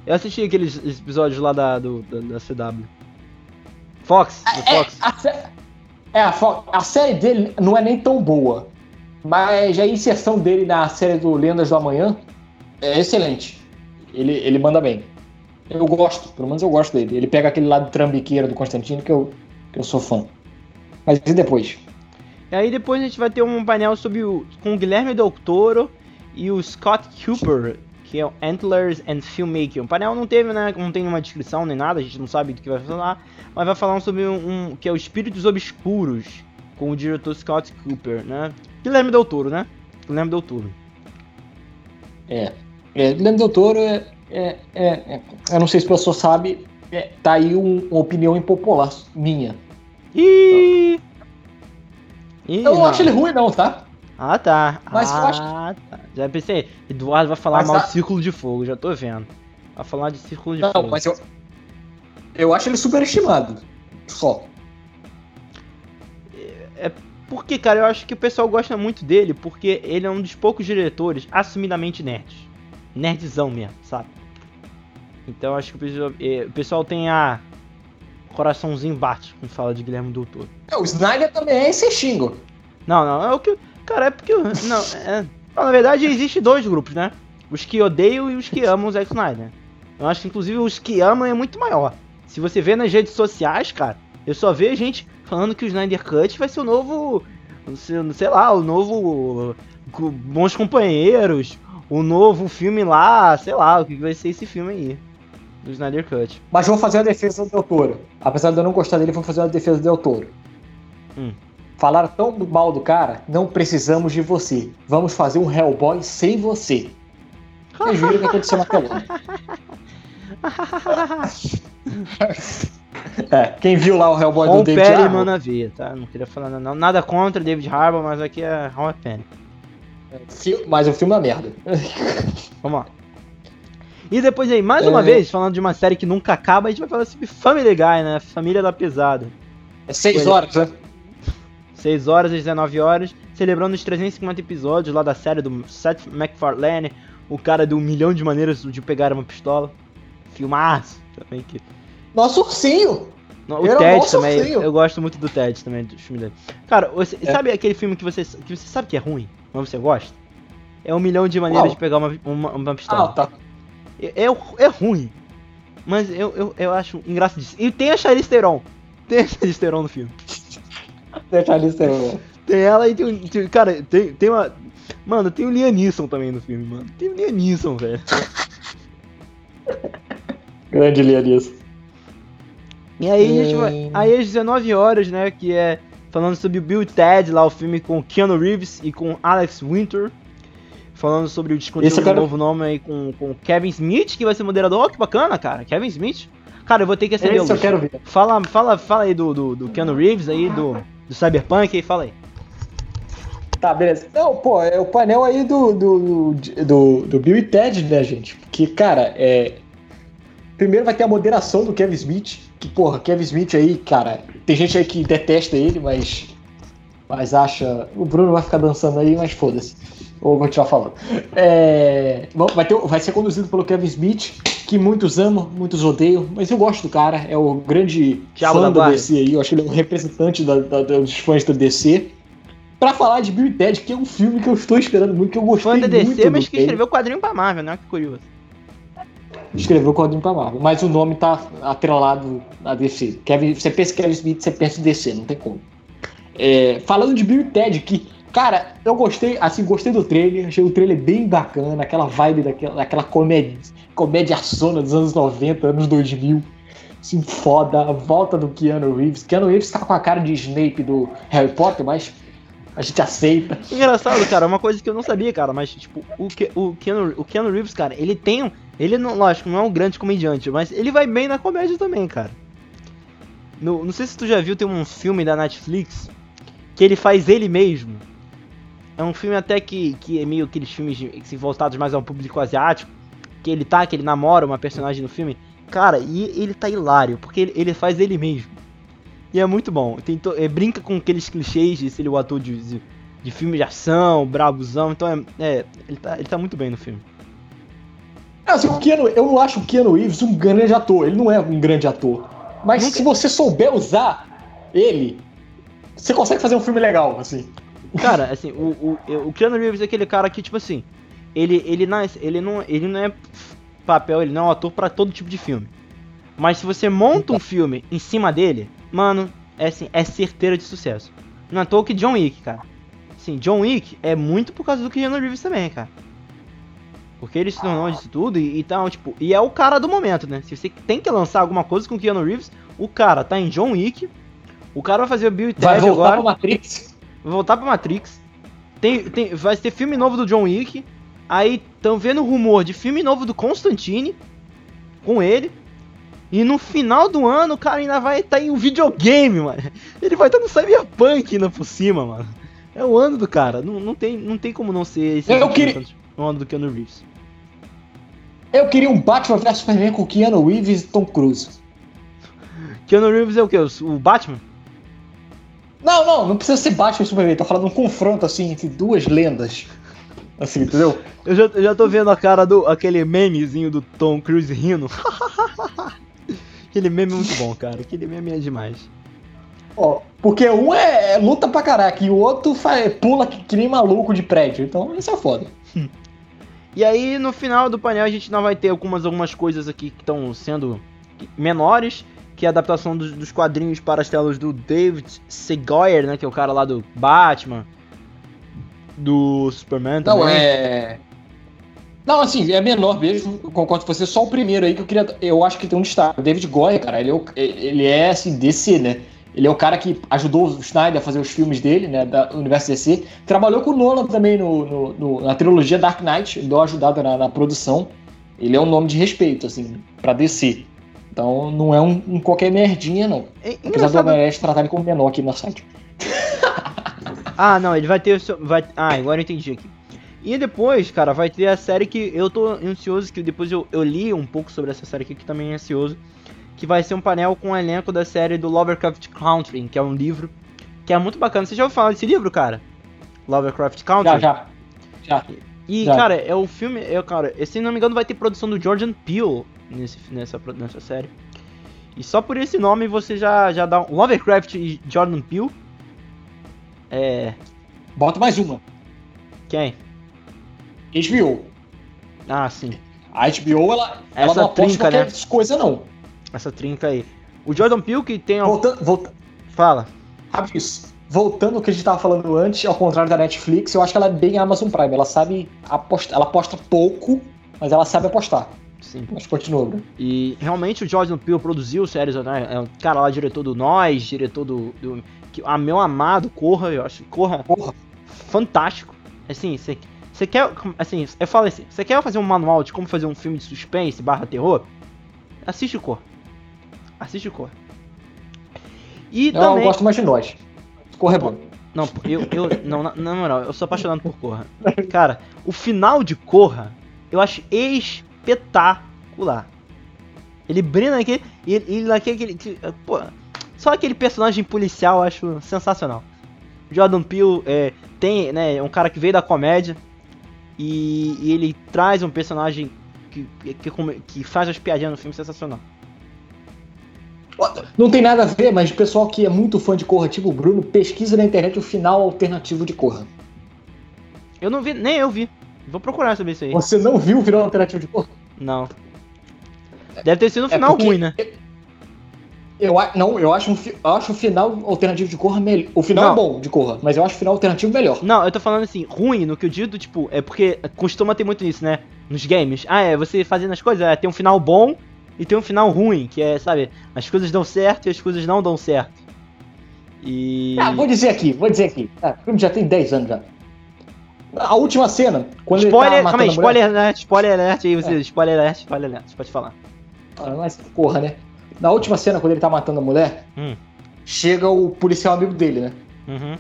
Eu assisti aqueles episódios lá da, do, da, da CW. Fox, do É, Fox. é, a, fo- a série dele não é nem tão boa. Mas a inserção dele na série do Lendas do Amanhã é excelente. Ele, ele manda bem. Eu gosto, pelo menos eu gosto dele. Ele pega aquele lado trambiqueiro do Constantino que eu, que eu sou fã. Mas e depois? E aí depois a gente vai ter um painel sobre o, com o Guilherme Del Toro e o Scott Cooper, que é o Antlers and Filmmaking. O painel não teve, né, não tem nenhuma descrição nem nada, a gente não sabe do que vai falar, mas vai falar sobre um, um- que é o Espíritos Obscuros, com o diretor Scott Cooper, né? Guilherme Del Toro, né? Guilherme Del Toro. É. é Guilherme Del Toro é, é, é, é- Eu não sei se a pessoa sabe. é, tá aí um- uma opinião impopular minha. Ih, Eu não não. acho ele ruim, não, tá? Ah, tá. Mas eu ah, acho- tá. Já pensei, Eduardo vai falar Mas mal a- de Círculo de Fogo, já tô vendo. Vai falar de Círculo de Não, Fogo. mas eu. Eu acho ele superestimado. Só. Porque, cara, eu acho que o pessoal gosta muito dele porque ele é um dos poucos diretores assumidamente nerds. Nerdzão mesmo, sabe? Então acho que o pessoal, eh, o pessoal tem a. Coraçãozinho bate quando fala de Guilherme Del Toro. É, o Snyder também é esse xingo. Não, não, é o que. Cara, é porque. Não, é. não, na verdade, existe dois grupos, né? Os que odeiam e os que amam o Zack Snyder. Eu acho que, inclusive, os que amam é muito maior. Se você vê nas redes sociais, cara, eu só vejo gente falando que o Snyder Cut vai ser o novo. Sei sei lá, o novo. Bons Companheiros. O novo filme lá, sei lá, o que vai ser esse filme aí. Do Snyder Cut. Mas vou fazer a defesa do Del Toro. Apesar de eu não gostar dele, vou fazer a defesa do Del Toro. Hum. Falaram tão mal do cara, não precisamos de você. Vamos fazer um Hellboy sem você. [LAUGHS] Vocês viram o que aconteceu na telona. [LAUGHS] É, quem viu lá o Hellboy do David Harbour, mano, a ver, tá? Não queria falar nada, não. nada contra David Harbour, mas aqui é Hall Penny. fi- mas o filme é uma merda. [LAUGHS] Vamos lá. E depois aí, mais uma É. vez, falando de uma série que nunca acaba, a gente vai falar sobre Family Guy, né? Família da Pesada. É seis Olha. horas, né? 6 horas às 19 horas, celebrando os 350 episódios lá da série do Seth MacFarlane, o cara do milhão de maneiras de pegar uma pistola. Filmaço também que. Nosso ursinho! O Era Ted também, ursinho. eu gosto muito do Ted também, do filme dele. Cara, você, É. sabe aquele filme que você, que você sabe que é ruim, mas você gosta? É um milhão de maneiras Qual? de pegar uma, uma, uma pistola. Ah, tá. É, é, é ruim. Mas eu, eu, eu acho engraçadíssimo. E tem a Charlize Theron. Tem a Charlize Theron no filme. Deixa ali ser. Tem ela e tem, tem Cara, tem, tem uma. Mano, tem o Liam Neeson também no filme, mano. Tem o Liam Neeson, velho. [LAUGHS] Grande Lianis. E aí a gente vai. Hum. Aí às 19 horas, né? Que é falando sobre o Bill e Ted, lá o filme com Keanu Reeves e com Alex Winter. Falando sobre o descontínuo eu quero- novo nome aí com, com Kevin Smith, que vai ser moderador. Ó, que bacana, cara. Kevin Smith. Cara, eu vou ter que acender Esse eu luz. quero ver. Fala, fala, fala aí do, do, do Keanu Reeves aí, do, do Cyberpunk aí, fala aí. Tá, beleza. Não, pô, é o painel aí do, do, do, do Bill e Ted, né, gente? Que, cara, é. Primeiro vai ter a moderação do Kevin Smith. Que, porra, Kevin Smith aí, cara, tem gente aí que detesta ele, mas. Mas acha. O Bruno vai ficar dançando aí, mas foda-se. Ou vou continuar falando. É, bom, vai, ter, vai ser conduzido pelo Kevin Smith, que muitos amam, muitos odeiam, mas eu gosto do cara, é o grande Thiago fã da do. DC aí, eu acho que ele é um representante da- da- dos fãs da DC. Pra falar de Bill e Ted, que é um filme que eu estou esperando muito, que eu gostei Fã da muito DC, do mas que escreveu quadrinho pra Marvel, né? Que curioso. Escreveu o quadrinho pra Marvel, mas o nome tá atrelado a DC. Kevin, você pensa Kevin Smith, você pensa em DC, não tem como. É, falando de Bill e Ted, que, cara, eu gostei, assim, gostei do trailer, achei o trailer bem bacana, aquela vibe daquela, daquela comédia, comédia zona dos anos 90, anos 2000. Assim, foda, a volta do Keanu Reeves. Keanu Reeves tá com a cara de Snape do Harry Potter, mas a gente aceita. [LAUGHS] Engraçado, cara, uma coisa que eu não sabia, cara, mas, tipo, o, Ke o, Keanu, o Keanu Reeves, cara, ele tem. Ele, não, lógico, não é um grande comediante, mas ele vai bem na comédia também, cara. No, não sei se tu já viu, tem um filme da Netflix que ele faz ele mesmo. É um filme até que, que é meio aqueles filmes de- voltados mais ao público asiático. Que ele tá, que ele namora uma personagem no filme. Cara, e ele tá hilário, porque ele, ele faz ele mesmo. E é muito bom. Tem to- é, brinca com aqueles clichês de ser o ator de, de, de filme de ação, brabuzão. Então é, é, ele, tá, ele tá muito bem no filme. Assim, o Keanu, eu não acho o Keanu Reeves um grande ator. Ele não é um grande ator. Mas Nunca- se você souber usar ele, você consegue fazer um filme legal, assim. Cara, assim, o, o, o Keanu Reeves é aquele cara que, tipo assim, ele, ele, é- ele, não, ele não é papel, ele não é um ator pra todo tipo de filme. Mas se você monta um filme em cima dele, mano, é assim, é certeira de sucesso. Não é toa que John Wick, cara. Sim, John Wick é muito por causa do Keanu Reeves também, cara. Porque ele se tornou disso tudo e, e tal, tipo, e é o cara do momento, né? Se você tem que lançar alguma coisa com o Keanu Reeves, o cara tá em John Wick, o cara vai fazer o Bill e Vai Ted voltar agora pra Matrix. vai voltar pra Matrix. Tem, tem, vai ter filme novo do John Wick. Aí estão vendo rumor de filme novo do Constantine com ele. E no final do ano o cara ainda vai estar em um videogame, mano. Ele vai estar no Cyberpunk ainda por cima, mano. É o ano do cara. Não, não, tem, não tem como não ser esse Eu queria- o ano do Keanu Reeves. Eu queria um Batman vs Superman com Keanu Reeves e Tom Cruise. Keanu Reeves é o quê? O Batman? Não, não, não precisa ser Batman e Superman. Tô falando um confronto, assim, entre duas lendas. Assim, entendeu? Eu já, eu já tô vendo a cara do aquele memezinho do Tom Cruise rindo. [LAUGHS] aquele meme é muito bom, cara. Aquele meme é demais. Ó, porque um é, é luta pra caraca e o outro fa- pula que, que nem maluco de prédio. Então isso é foda. E aí no final do painel a gente não vai ter algumas, algumas coisas aqui que estão sendo menores, que é a adaptação dos, dos quadrinhos para as telas do David Segoyer, né, que é o cara lá do Batman, do Superman também. Não, é. Não, assim, é menor mesmo, concordo com você. Só o primeiro aí que eu queria. Eu acho que tem um destaque. O David Goyer, cara, ele é, o- ele é assim, DC, né? Ele é o cara que ajudou o Snyder a fazer os filmes dele, né? Da universo DC. Trabalhou com o Nolan também no, no- no- na trilogia Dark Knight, deu ajudada na, na produção. Ele é um nome de respeito, assim, pra DC. Então não é um, um qualquer merdinha, não. É Apesar do. Homem-Aranha tratar ele como menor aqui no site. Ah, não, ele vai ter o seu. Vai... Ah, agora eu entendi aqui. E depois, cara, vai ter a série que eu tô ansioso, que depois eu, eu li um pouco sobre essa série aqui, que também é ansioso. Que vai ser um painel com o elenco da série do Lovecraft Country, que é um livro que é muito bacana. Você já ouviu falar desse livro, cara? Lovecraft Country? Já, já. Já. E, Já. cara, é o filme. É, cara, se não me engano, vai ter produção do Jordan Peele nesse, nessa, nessa série. E só por esse nome você já, já dá um. Lovecraft e Jordan Peele. É. Bota mais uma. Quem? HBO. Ah, sim. A HBO, ela, ela Essa não aposta trinca, qualquer né? coisa, não. Essa trinca aí. O Jordan Peele que tem. Voltando, volta, Fala. rápido isso. Voltando ao que a gente tava falando antes, ao contrário da Netflix, eu acho que ela é bem Amazon Prime. Ela sabe apostar. Ela aposta pouco, mas ela sabe apostar. Sim. Mas continua, né? E realmente o Jordan Peele produziu séries, né? É o cara lá, diretor do Nós, diretor do. do ah, meu amado, Corra, eu acho. Corra Porra. fantástico. Assim, você você quer. Assim, eu falo assim, você quer fazer um manual de como fazer um filme de suspense barra terror? Assiste o Cor. Assiste o Cor. E Eu também. gosto mais de nós. Corre é bom. Não, eu, eu não, na, na moral, eu sou apaixonado por Corra. Cara, o final de Corra eu acho espetacular. Ele brinca naquele. Ele, ele naquele. que- Pô, só aquele personagem policial eu acho sensacional. Jordan Peele é, tem, né, é um cara que veio da comédia e, e ele traz um personagem que, que, que faz as piadinhas no filme sensacional. Não tem nada a ver, mas o pessoal que é muito fã de Corra, tipo o Bruno, pesquisa na internet o final alternativo de Corra. Eu não vi, nem eu vi. Vou procurar saber isso aí. Você não viu o final alternativo de Corra? Não. Deve ter sido um É final ruim, né? Eu, não, eu acho, um, eu acho o final alternativo de Corra melhor. O final Não. é bom de Corra, mas eu acho o final alternativo melhor. Não, eu tô falando assim, ruim no que eu digo, tipo, é porque costuma ter muito isso, né? Nos games. Ah, é, você fazendo as coisas, é, tem um final bom e tem um final ruim, que é, sabe, as coisas dão certo e as coisas não dão certo. E. Ah, vou dizer aqui, vou dizer aqui. Ah, o filme já tem 10 anos já. A última cena, quando spoiler, ele tá calma aí, spoiler alert, spoiler alert aí, você, spoiler alert, spoiler alert, pode falar. Ah, mas porra, né? Na última cena, quando ele tá matando a mulher, Hum. chega o policial amigo dele, né? Uhum,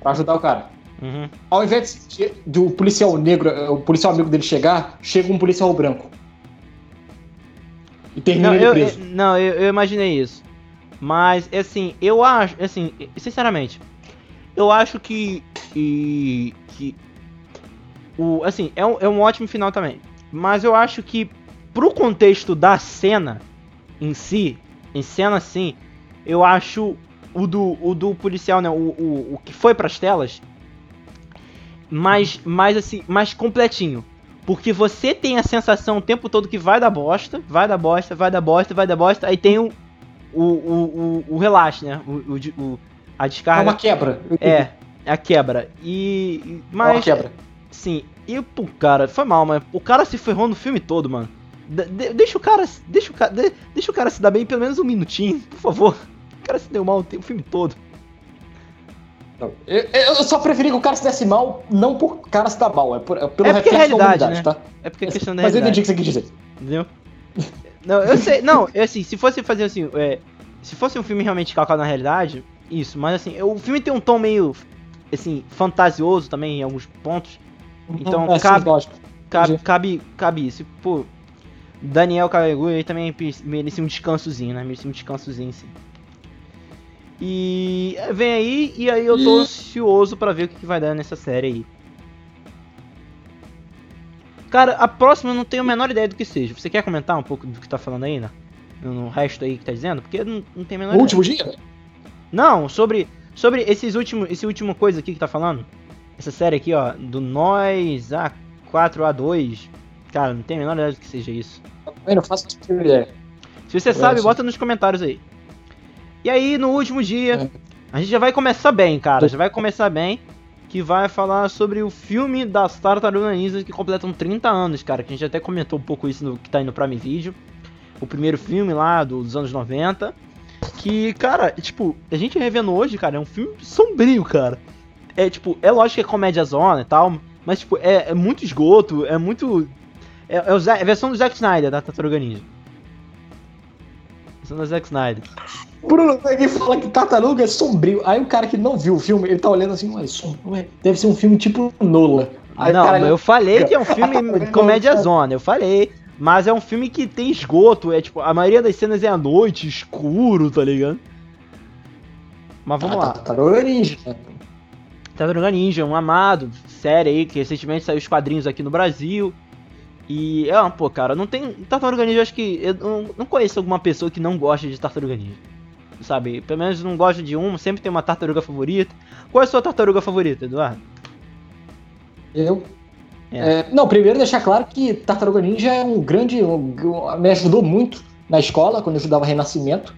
Pra ajudar o cara. uhum. Ao invés de, do policial negro, eh, o policial amigo dele chegar, chega um policial branco. E termina Não, ele eu, preso. eu- não eu, eu imaginei isso. Mas, assim, eu acho, assim, sinceramente, eu acho que. E, que. O, assim, é um, é um ótimo final também. Mas eu acho que, pro contexto da cena em si, em cena assim, eu acho o do, o do policial, né? O, o, o que foi pras telas, mais, mais assim, mais completinho. Porque você tem a sensação o tempo todo que vai dar bosta, vai dar bosta, vai dar bosta, vai dar bosta, aí tem o, o, o, o, o relaxe, né? O, o, a descarga. É uma quebra. É, é a quebra. E. Mas. É uma quebra. Sim. E, pô, cara, foi mal, mas o cara se ferrou no filme todo, mano. De, deixa o cara. Deixa o cara. De, deixa o cara se dar bem pelo menos um minutinho, por favor. O cara se deu mal o filme todo. Eu, eu, só preferi que o cara se desse mal, não por cara se dar mal, é, por, é pelo é porque é realidade, né? tá? É porque é questão da Mas realidade. Mas eu entendi o que você quis dizer. Entendeu? não, eu sei, não, eu, assim, se fosse fazer assim, é, se fosse um filme realmente calcado na realidade, isso, mas assim, o filme tem um tom meio, assim, fantasioso também em alguns pontos, uhum. então é, cabe, sim, cabe, cabe, cabe isso, pô, Daniel Kaguya aí também merecia um descansozinho, né, merecia um descansozinho, sim. E vem aí, e aí eu tô ansioso para ver o que, que vai dar nessa série aí. Cara, a próxima eu não tenho a menor ideia do que seja. Você quer comentar um pouco do que tá falando aí, né? No resto aí que tá dizendo? Porque não, não tem a menor o último dia? Não, sobre, sobre esses últimos, esse último coisa aqui que tá falando. Essa série aqui, ó, do Nós A4A2. Cara, não tem a menor ideia do que seja isso. Eu não faço ideia. Se você eu sabe, bota nos comentários aí. E aí, no último dia, é. a gente já vai começar bem, cara. Já vai começar bem. Que vai falar sobre o filme das Tartarugas Ninja que completam 30 anos, cara. Que a gente até comentou um pouco isso no que tá indo pra Prime Video. O primeiro filme lá dos anos 90. Que, cara, tipo, a gente revendo hoje, cara, é um filme sombrio, cara. É tipo, é lógico que é comédia zona e tal. Mas, tipo, é, é muito esgoto, é muito. É, é, é a versão do Zack Snyder da Tartaruga Ninja. A versão do Zack Snyder. Bruno alguém fala que Tartaruga é sombrio. Aí o cara que não viu o filme, ele tá olhando assim, ué, deve ser um filme tipo Nola. Aí não, cara, eu falei que é um [LAUGHS] filme comédia zona, eu falei. Mas é um filme que tem esgoto, é tipo, a maioria das cenas é à noite, escuro, tá ligado? Mas vamos ah, lá. Tartaruga Ninja. Tartaruga Ninja, um amado, série aí, que recentemente saiu os quadrinhos aqui no Brasil. E, é, pô, cara, não tem. Tartaruga Ninja, acho que. Eu não conheço alguma pessoa que não gosta de Tartaruga Ninja sabe? Pelo menos não gosto de uma, sempre tem uma tartaruga favorita. Qual é a sua tartaruga favorita, Eduardo? Eu? É. É, não, primeiro deixar claro que Tartaruga Ninja é um grande. Um, me ajudou muito na escola, quando eu estudava Renascimento.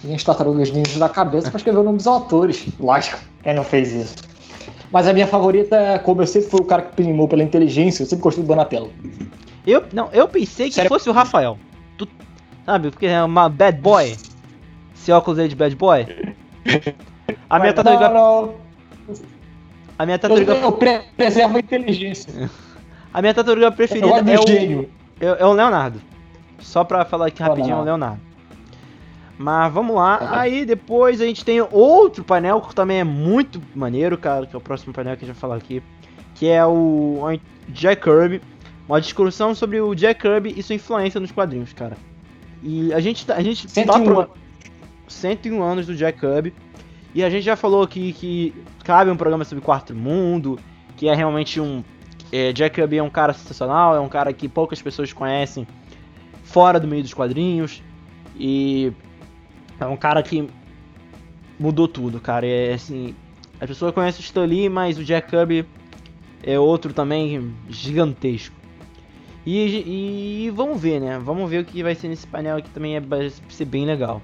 Tinha as tartarugas ninjas na cabeça para escrever o nome dos autores. Lógico, quem não fez isso? Mas a minha favorita, como eu sempre fui o cara que primou pela inteligência, eu sempre gostei do Donatello. Eu, não, eu pensei que Sério? fosse o Rafael. Tu, sabe, porque é uma bad boy. Esse óculos aí de bad boy? [LAUGHS] A minha tartaruga. Não, não. A minha tartaruga. Eu, eu preservo a inteligência. [LAUGHS] A minha tartaruga preferida é o. É, é o Leonardo. Só pra falar aqui rapidinho, é o Leonardo. Mas vamos lá. Uhum. Aí depois a gente tem outro painel que também é muito maneiro, cara. Que é o próximo painel que a gente vai falar aqui. Que é o Jack Kirby. Uma discussão sobre o Jack Kirby e sua influência nos quadrinhos, cara. E a gente, tá, a gente 101. tá pro... 101 anos do Jack Kirby. E a gente já falou aqui que cabe um programa sobre Quarto Mundo, que é realmente um. É, Jack Kirby é um cara sensacional, é um cara que poucas pessoas conhecem fora do meio dos quadrinhos. E é um cara que mudou tudo, cara. É assim. A pessoa conhece o Stan Lee, mas o Jack Kirby é outro também gigantesco. E, e, vamos ver, né? Vamos ver o que vai ser nesse painel aqui também é, vai ser bem legal.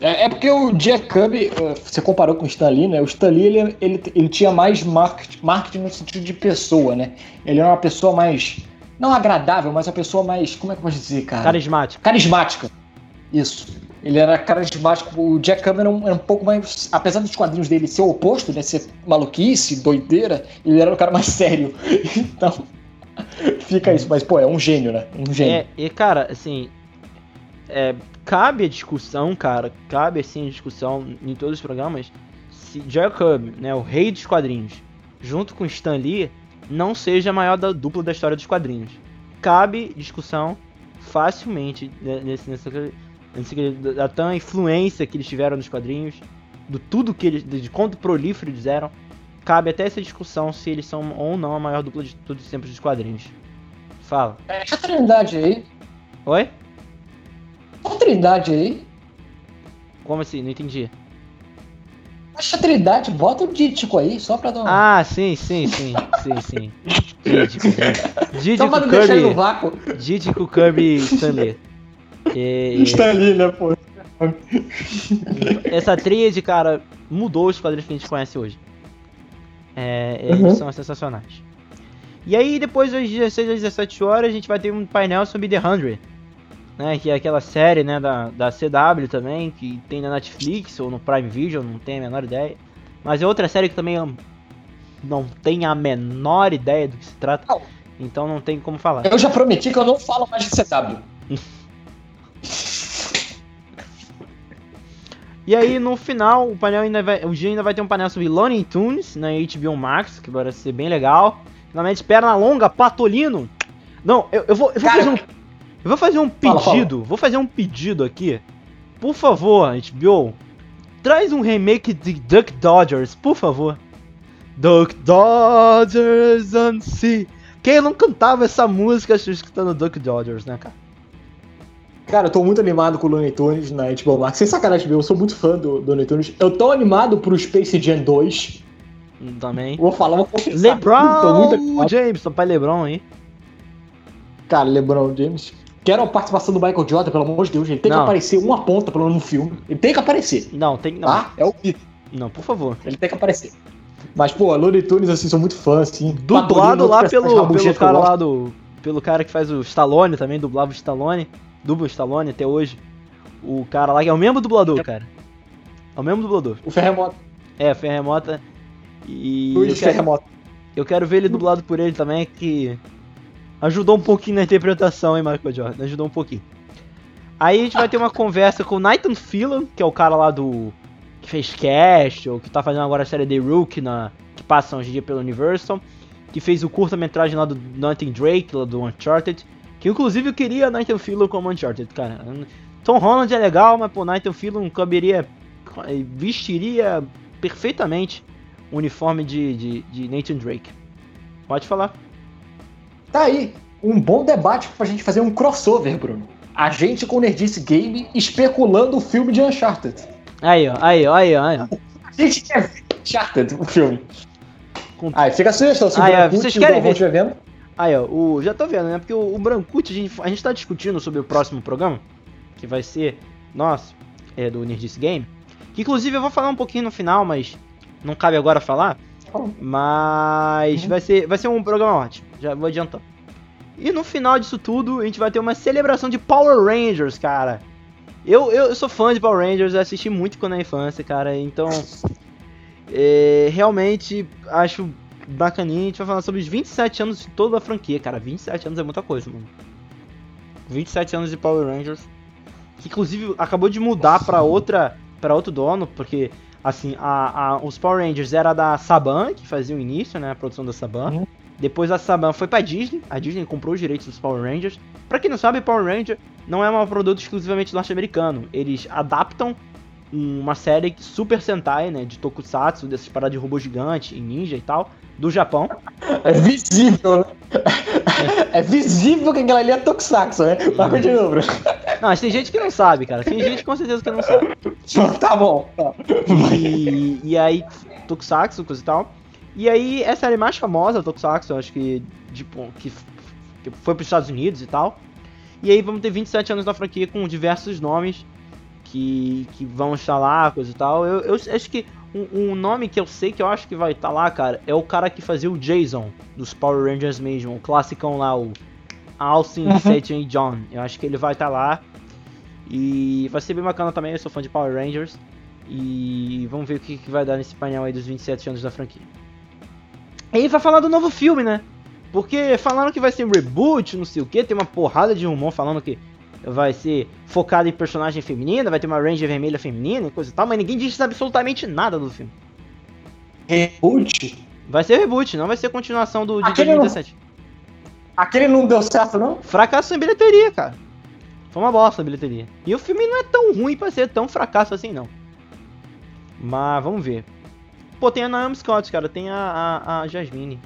É, é, porque o Jack Kirby, eh, você comparou com o Stan Lee, né? O Stan Lee, ele, ele, ele tinha mais marketing, marketing no sentido de pessoa, né? Ele era uma pessoa mais, não agradável, mas uma pessoa mais, como é que eu posso dizer, cara? Carismática. Carismática, isso. Ele era carismático, o Jack Kirby era um, pouco mais, apesar dos quadrinhos dele ser o oposto, né? Ser maluquice, doideira, ele era um cara mais [LAUGHS] sério. Então, fica isso. Mas, pô, é um gênio, né? Um gênio. É, e cara, assim, é, cabe a discussão, cara, cabe assim a discussão em todos os programas, se Jacob, né, o rei dos quadrinhos, junto com Stan Lee, não seja a maior da dupla da história dos quadrinhos. Cabe discussão facilmente nesse, nesse da tão influência que eles tiveram nos quadrinhos, do tudo que eles, de quanto prolífero eles eram, cabe até essa discussão se eles são ou não a maior dupla de todos os tempos dos quadrinhos. Fala. Fecha a trindade aí. Oi? A trindade aí. Como assim? Não entendi. Fecha a trindade, bota o Dítico aí, só pra dar uma... Ah, sim, sim, sim, sim, sim. [LAUGHS] Dítico, Dítico, Só pra não deixar ele no Kirby, vácuo. Dítico, Kirby, Stanley. E- [LAUGHS] Está ali, né, pô? essa tríade, cara, mudou os quadrinhos que a gente conhece hoje. É, eles Uhum. são sensacionais. E aí, depois das 16 às 17 horas, a gente vai ter um painel sobre The 100. Né, que é aquela série né, da, da CW também, que tem na Netflix ou no Prime Video, não tenho a menor ideia. Mas é outra série que também não tenho a menor ideia do que se trata. Não. Então não tem como falar. Eu já prometi que eu não falo mais de CW. [LAUGHS] E aí no final, o painel ainda vai, o dia ainda vai ter um painel sobre Looney Tunes na HBO Max, que parece ser bem legal. Finalmente perna longa, Patolino. Não, eu, eu vou, eu vou Cara, fazer um eu vou fazer um Fala, pedido, vou fazer um pedido aqui. Por favor, HBO, traz um remake de Duck Dodgers, por favor. Duck Dodgers on Sea. Quem não cantava essa música escutando Duck Dodgers, né, cara? Cara, eu tô muito animado com o Looney Tunes na HBO Max. Sem sacanagem, meu, eu sou muito fã do, do Looney Tunes. Eu tô animado pro Space Jam 2. Também. Vou falar, vou confessar. LeBron. James, papai LeBron aí. Cara, LeBron James. Quero a participação do Michael Jordan, pelo amor de Deus. Ele tem Não. que aparecer uma ponta, pelo menos no filme. Ele tem que aparecer, Não, tem não. tá? É o que. Não, por favor. Ele tem que aparecer. Mas, pô, Looney Tunes, assim, sou muito fã, assim. Dublado lá pelo, pelo que cara lá do. Pelo cara que faz o Stallone também, dublava o Stallone. Dubla o Stallone até hoje. O cara lá que é o mesmo dublador, cara. É o mesmo dublador. O Ferremoto. É, Ferremota. E. Eu Luiz quero, Ferremoto. eu quero ver ele dublado por ele também, que. Ajudou um pouquinho na interpretação, hein, Michael Jordan? Ajudou um pouquinho. Aí a gente vai ter uma conversa com o Nathan Fillion, que é o cara lá do. que fez Cast, ou que tá fazendo agora a série The Rook, na, que passa hoje em dia pelo Universal. Que fez o curta-metragem lá do Nathan Drake, lá do Uncharted. Que inclusive eu queria Nathan Fillion como Uncharted, cara. Tom Holland é legal, mas pô, Nathan Fillion caberia. vestiria perfeitamente o uniforme de, de, de Nathan Drake. Pode falar. Tá aí. Um bom debate pra gente fazer um crossover, Bruno. A gente com o Nerdice Game especulando o filme de Uncharted. Aí, ó, aí, ó, aí, ó, aí, ó. A gente quer ver Uncharted, o filme. Com- Aí, fica a sugestão. Se o é, Brancucci vocês querem ver? vendo, Aí, ó, o, já tô vendo, né? Porque o, o Brancucci, a gente, a gente tá discutindo sobre o próximo programa, que vai ser nosso, é do Nerdice Game. Que inclusive eu vou falar um pouquinho no final, mas não cabe agora falar. Mas Uhum. vai ser, vai ser um programa ótimo, já vou adiantar. E no final disso tudo, a gente vai ter uma celebração de Power Rangers, cara. Eu, eu, eu sou fã de Power Rangers, eu assisti muito quando na infância, cara, então. [LAUGHS] é, realmente acho bacaninha. A gente vai falar sobre os 27 anos de toda a franquia, cara. 27 anos é muita coisa, mano. 27 anos de Power Rangers. Que inclusive acabou de mudar pra outra para outro dono, porque assim, a, a- os Power Rangers era da Saban, que fazia o início, né, a produção da Saban. Uhum. Depois a Saban foi pra Disney, a Disney comprou os direitos dos Power Rangers. Pra quem não sabe, Power Ranger não é um produto exclusivamente norte-americano. Eles adaptam uma série Super Sentai, né, de Tokusatsu, dessas paradas de robô gigante e ninja e tal, do Japão. é visível, né? É visível que aquela ali é Tokusatsu, né? Mas continua, Bruno. Não, mas tem gente que não sabe, cara. Tem gente com certeza que não sabe. Tá bom. Tá. E, e aí, Tokusatsu, coisa e tal. E aí, essa série mais famosa, Tokusatsu, eu acho que, tipo, que, que foi pros Estados Unidos e tal. E aí vamos ter 27 anos da franquia com diversos nomes que, que vão estar lá, coisa e tal. Eu, eu acho que um, um nome que eu sei que eu acho que vai estar lá, cara, é o cara que fazia o Jason dos Power Rangers mesmo, o classicão lá, o Austin Uhum. Seth John. Eu acho que ele vai estar lá. E vai ser bem bacana também, eu sou fã de Power Rangers. E vamos ver o que, que vai dar nesse painel aí dos 27 anos da franquia. E aí vai falar do novo filme, né? Porque falaram que vai ser um reboot, não sei o que, tem uma porrada de rumor falando que vai ser focado em personagem feminina, vai ter uma Ranger vermelha feminina e coisa e tal, mas ninguém disse absolutamente nada do filme. Reboot? Vai ser reboot, não vai ser continuação do de Aquele não- 2017. Aquele não deu certo, não? Fracasso em bilheteria, cara. Foi uma bosta a bilheteria. E o filme não é tão ruim pra ser tão fracasso assim, não. Mas vamos ver. Pô, tem a Naomi Scott, cara, tem a, a, a Jasmine.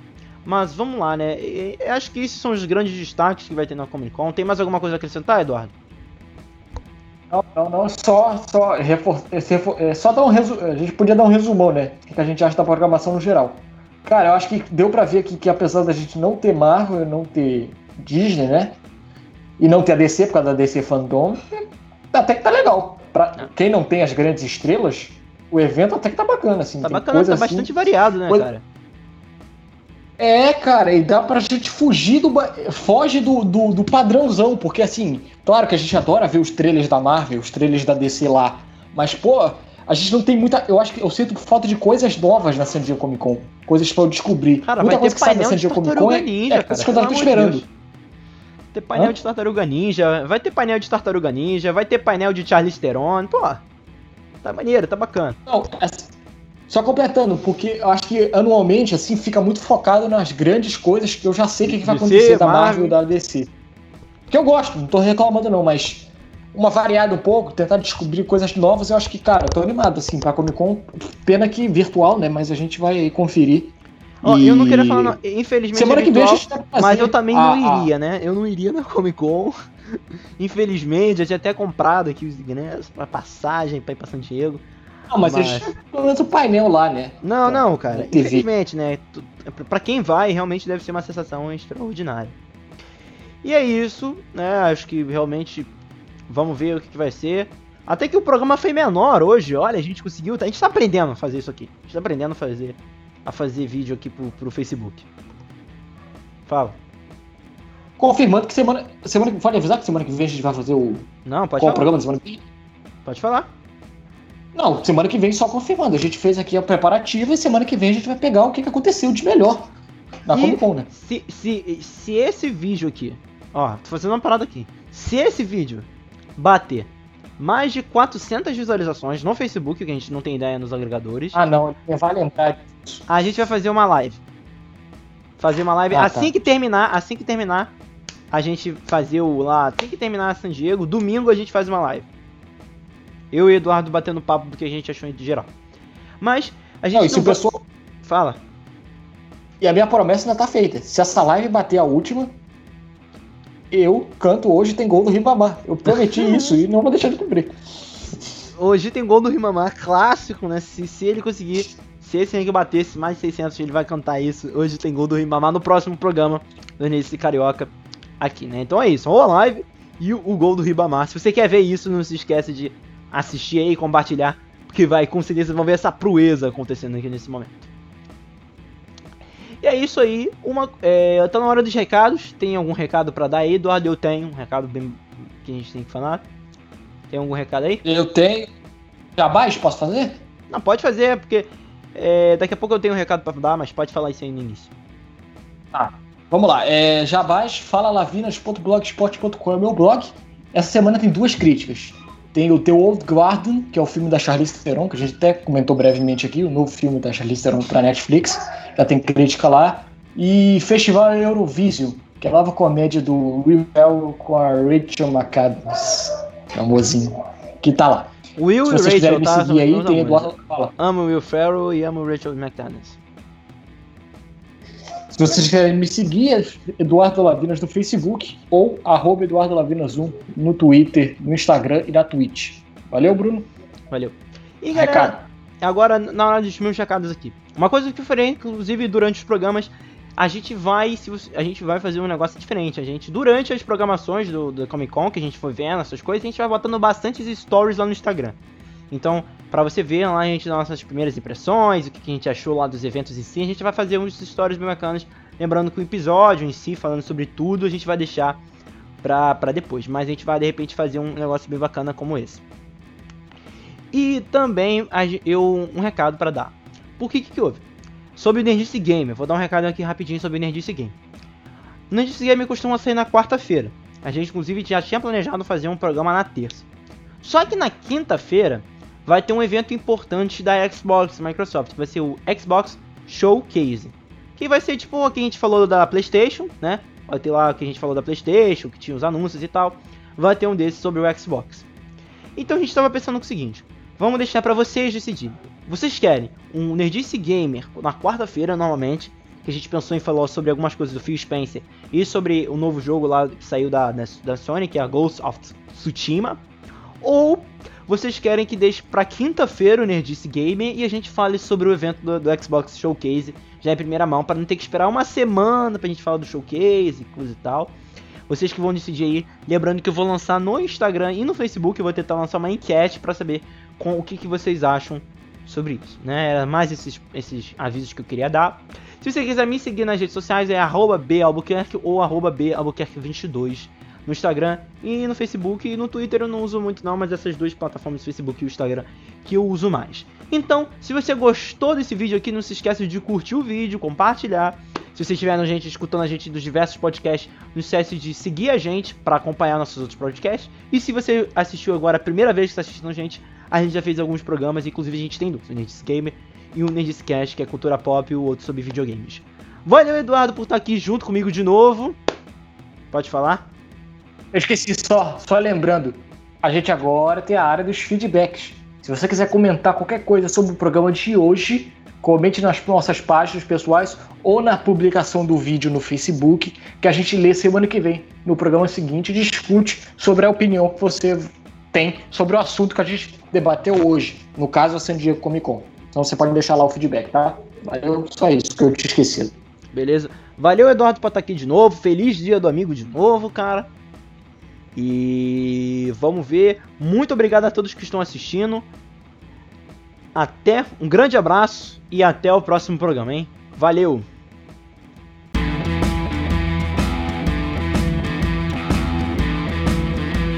Mas vamos lá, né? E, e, acho que esses são os grandes destaques que vai ter na Comic Con. Tem mais alguma coisa a acrescentar, Eduardo? Não, não, não, só, só, refor é, só dar um resu a gente podia dar um resumão, né? O que a gente acha da programação no geral. Cara, eu acho que deu pra ver aqui que apesar da gente não ter Marvel, não ter Disney, né? E não ter a DC por causa da DC Fandom, até que tá legal. Pra ah. quem não tem as grandes estrelas, o evento até que tá bacana, assim. Tá bacana, tá assim, bastante variado, né, coisa... cara? É, cara, e dá pra gente fugir do. Foge do, do, do, padrãozão, porque assim, claro que a gente adora ver os trailers da Marvel, os trailers da DC lá. Mas, pô, a gente não tem muita. Eu acho que eu sinto falta de coisas novas na San Diego Comic Con. Coisas pra eu descobrir. Cara, muita coisa que sai na San Diego Comic Con é, Ninja, é coisa que eu tava esperando. Deus. Ter painel Hã? de Tartaruga Ninja, vai ter painel de Tartaruga Ninja, vai ter painel de Charlize Theron, pô. Tá maneiro, tá bacana. Não, assim, só completando, porque eu acho que anualmente, assim, fica muito focado nas grandes coisas que eu já sei o que, que vai acontecer da Marvel e da DC. Que eu gosto, não tô reclamando não, mas uma variada um pouco, tentar descobrir coisas novas, eu acho que, cara, eu tô animado, assim, pra Comic Con. Pena que virtual, né, mas a gente vai conferir. Oh, e... Eu não queria falar, não, infelizmente Semana é virtual, que vem a gente mas eu também a, não iria, né? Eu não iria na Comic Con. [LAUGHS] infelizmente, eu tinha até comprado aqui os ingressos pra passagem pra ir pra San Diego. Não, mas, mas... eles pelo menos o painel lá, né? Não, não, cara. Infelizmente, né? Pra quem vai, realmente deve ser uma sensação extraordinária. E é isso, né? Acho que realmente vamos ver o que, que vai ser. Até que o programa foi menor hoje, olha, a gente conseguiu. A gente tá aprendendo a fazer isso aqui. A gente tá aprendendo a fazer, a fazer vídeo aqui pro, pro Facebook. Fala. Confirmando que semana. Semana pode avisar que semana que vem a gente vai fazer o. Não, pode Qual falar. o programa da semana que vem? Pode falar. Não, semana que vem só confirmando. A gente fez aqui a preparativa e semana que vem a gente vai pegar o que, que aconteceu de melhor na Comic Con, né? Se, se, se esse vídeo aqui, ó, tô fazendo uma parada aqui. Se esse vídeo bater mais de 400 visualizações no Facebook, que a gente não tem ideia nos agregadores. Ah, não, vai lembrar disso. A gente vai fazer uma live. Fazer uma live ah, assim tá. que terminar, assim que terminar, a gente fazer o lá, assim que terminar San Diego, domingo a gente faz uma live. Eu e Eduardo batendo papo do que a gente achou em geral. Mas a gente. Não, e se o pessoal. Fala. E a minha promessa ainda tá feita. Se essa live bater a última, eu canto Hoje Tem Gol do Ribamar. Eu prometi [LAUGHS] isso e não vou deixar de cumprir. Hoje tem gol do Ribamar, clássico, né? Se, se ele conseguir, se esse ranking batesse mais de 600, ele vai cantar isso. Hoje tem gol do Ribamar no próximo programa do Início Carioca aqui, né? Então é isso, ou a live e o, o gol do Ribamar. Se você quer ver isso, não se esquece de assistir aí e compartilhar, porque vai com certeza vão ver essa proeza acontecendo aqui nesse momento. E é isso aí, uma, é, tá na hora dos recados, tem algum recado para dar aí, Eduardo? Eu tenho um recado bem que a gente tem que falar. Tem algum recado aí? Eu tenho. Jabás, posso fazer? Não, pode fazer, porque é, daqui a pouco eu tenho um recado para dar, mas pode falar isso aí no início. Tá, vamos lá. É, Jabás, falalavinas.blogspot.com é meu blog. Essa semana tem duas críticas. Tem o The Old Guardian, que é o filme da Charlize Theron, que a gente até comentou brevemente aqui, o novo filme da Charlize Theron para Netflix. Já tem crítica lá. E Festival Eurovision, que é a nova comédia do Will Ferrell com a Rachel McAdams, famosinho, que tá lá. Will Se vocês quiserem me tá, seguir aí, tem Eduardo... Fala. Amo Will Ferrell e amo Rachel McAdams. Se vocês querem me seguir, é Eduardo Lavinas no Facebook ou arroba Eduardo Lavinas 1 no Twitter, no Instagram e na Twitch. Valeu, Bruno? Valeu. E galera, Recado. agora na hora dos meus recados aqui. Uma coisa que eu farei, inclusive, durante os programas, a gente vai a gente vai fazer um negócio diferente. A gente, durante as programações do, do Comic Con, que a gente for vendo essas coisas, a gente vai botando bastantes stories lá no Instagram. Então, para você ver lá a gente nossas primeiras impressões, o que a gente achou lá dos eventos em si, a gente vai fazer uns stories bem bacanas. Lembrando que o episódio em si, falando sobre tudo, a gente vai deixar pra, pra depois. Mas a gente vai de repente fazer um negócio bem bacana como esse. E também eu um recado para dar. Por que, que que houve? Sobre o Nerdice Game, vou dar um recado aqui rapidinho sobre o Nerdice Game. O Nerdice Game costuma sair na quarta-feira. A gente inclusive já tinha planejado fazer um programa na terça. Só que na quinta-feira vai ter um evento importante da Xbox Microsoft, que vai ser o Xbox Showcase. Que vai ser tipo o que a gente falou da PlayStation, né? Vai ter lá o que a gente falou da PlayStation, que tinha os anúncios e tal. vai ter um desses sobre o Xbox. Então a gente estava pensando no seguinte: vamos deixar para vocês decidirem. Vocês querem um Nerdice Gamer na quarta-feira, normalmente, que a gente pensou em falar sobre algumas coisas do Phil Spencer e sobre o novo jogo lá que saiu da, da Sony, que é a Ghost of Tsushima. Ou vocês querem que deixe para quinta-feira o Nerdice Gamer e a gente fale sobre o evento do, do Xbox Showcase já em primeira mão, para não ter que esperar uma semana pra gente falar do Showcase e coisa e tal. Vocês que vão decidir aí, lembrando que eu vou lançar no Instagram e no Facebook, eu vou tentar lançar uma enquete para saber com o que, que vocês acham sobre isso, né? Era mais esses, esses avisos que eu queria dar. Se você quiser me seguir nas redes sociais, é @balbuquerque ou @balbuquerque22 no Instagram e no Facebook e no Twitter eu não uso muito não, mas essas duas plataformas, Facebook e o Instagram, que eu uso mais. Então, se você gostou desse vídeo aqui, não se esqueça de curtir o vídeo, compartilhar. Se você estiver gente, escutando a gente dos diversos podcasts, não esquece de seguir a gente para acompanhar nossos outros podcasts. E se você assistiu agora a primeira vez que está assistindo a gente, a gente já fez alguns programas, inclusive a gente tem dois, o Nerdice Gamer e o Nerdice Cast, que é cultura pop, e o outro sobre videogames. Valeu, Eduardo, por estar aqui junto comigo de novo. Pode falar? Eu esqueci, só, só lembrando, a gente agora tem a área dos feedbacks. Se você quiser comentar qualquer coisa sobre o programa de hoje, comente nas nossas páginas pessoais ou na publicação do vídeo no Facebook, que a gente lê semana que vem. No programa seguinte, discute sobre a opinião que você tem sobre o assunto que a gente debateu hoje, no caso a San Diego Comic Con. Então você pode deixar lá o feedback, tá? Valeu, só isso que eu te esqueci. Beleza. Valeu, Eduardo, por estar aqui de novo. Feliz dia do amigo de novo, cara. E vamos ver. Muito obrigado a todos que estão assistindo. Até um grande abraço e até o próximo programa, hein? Valeu!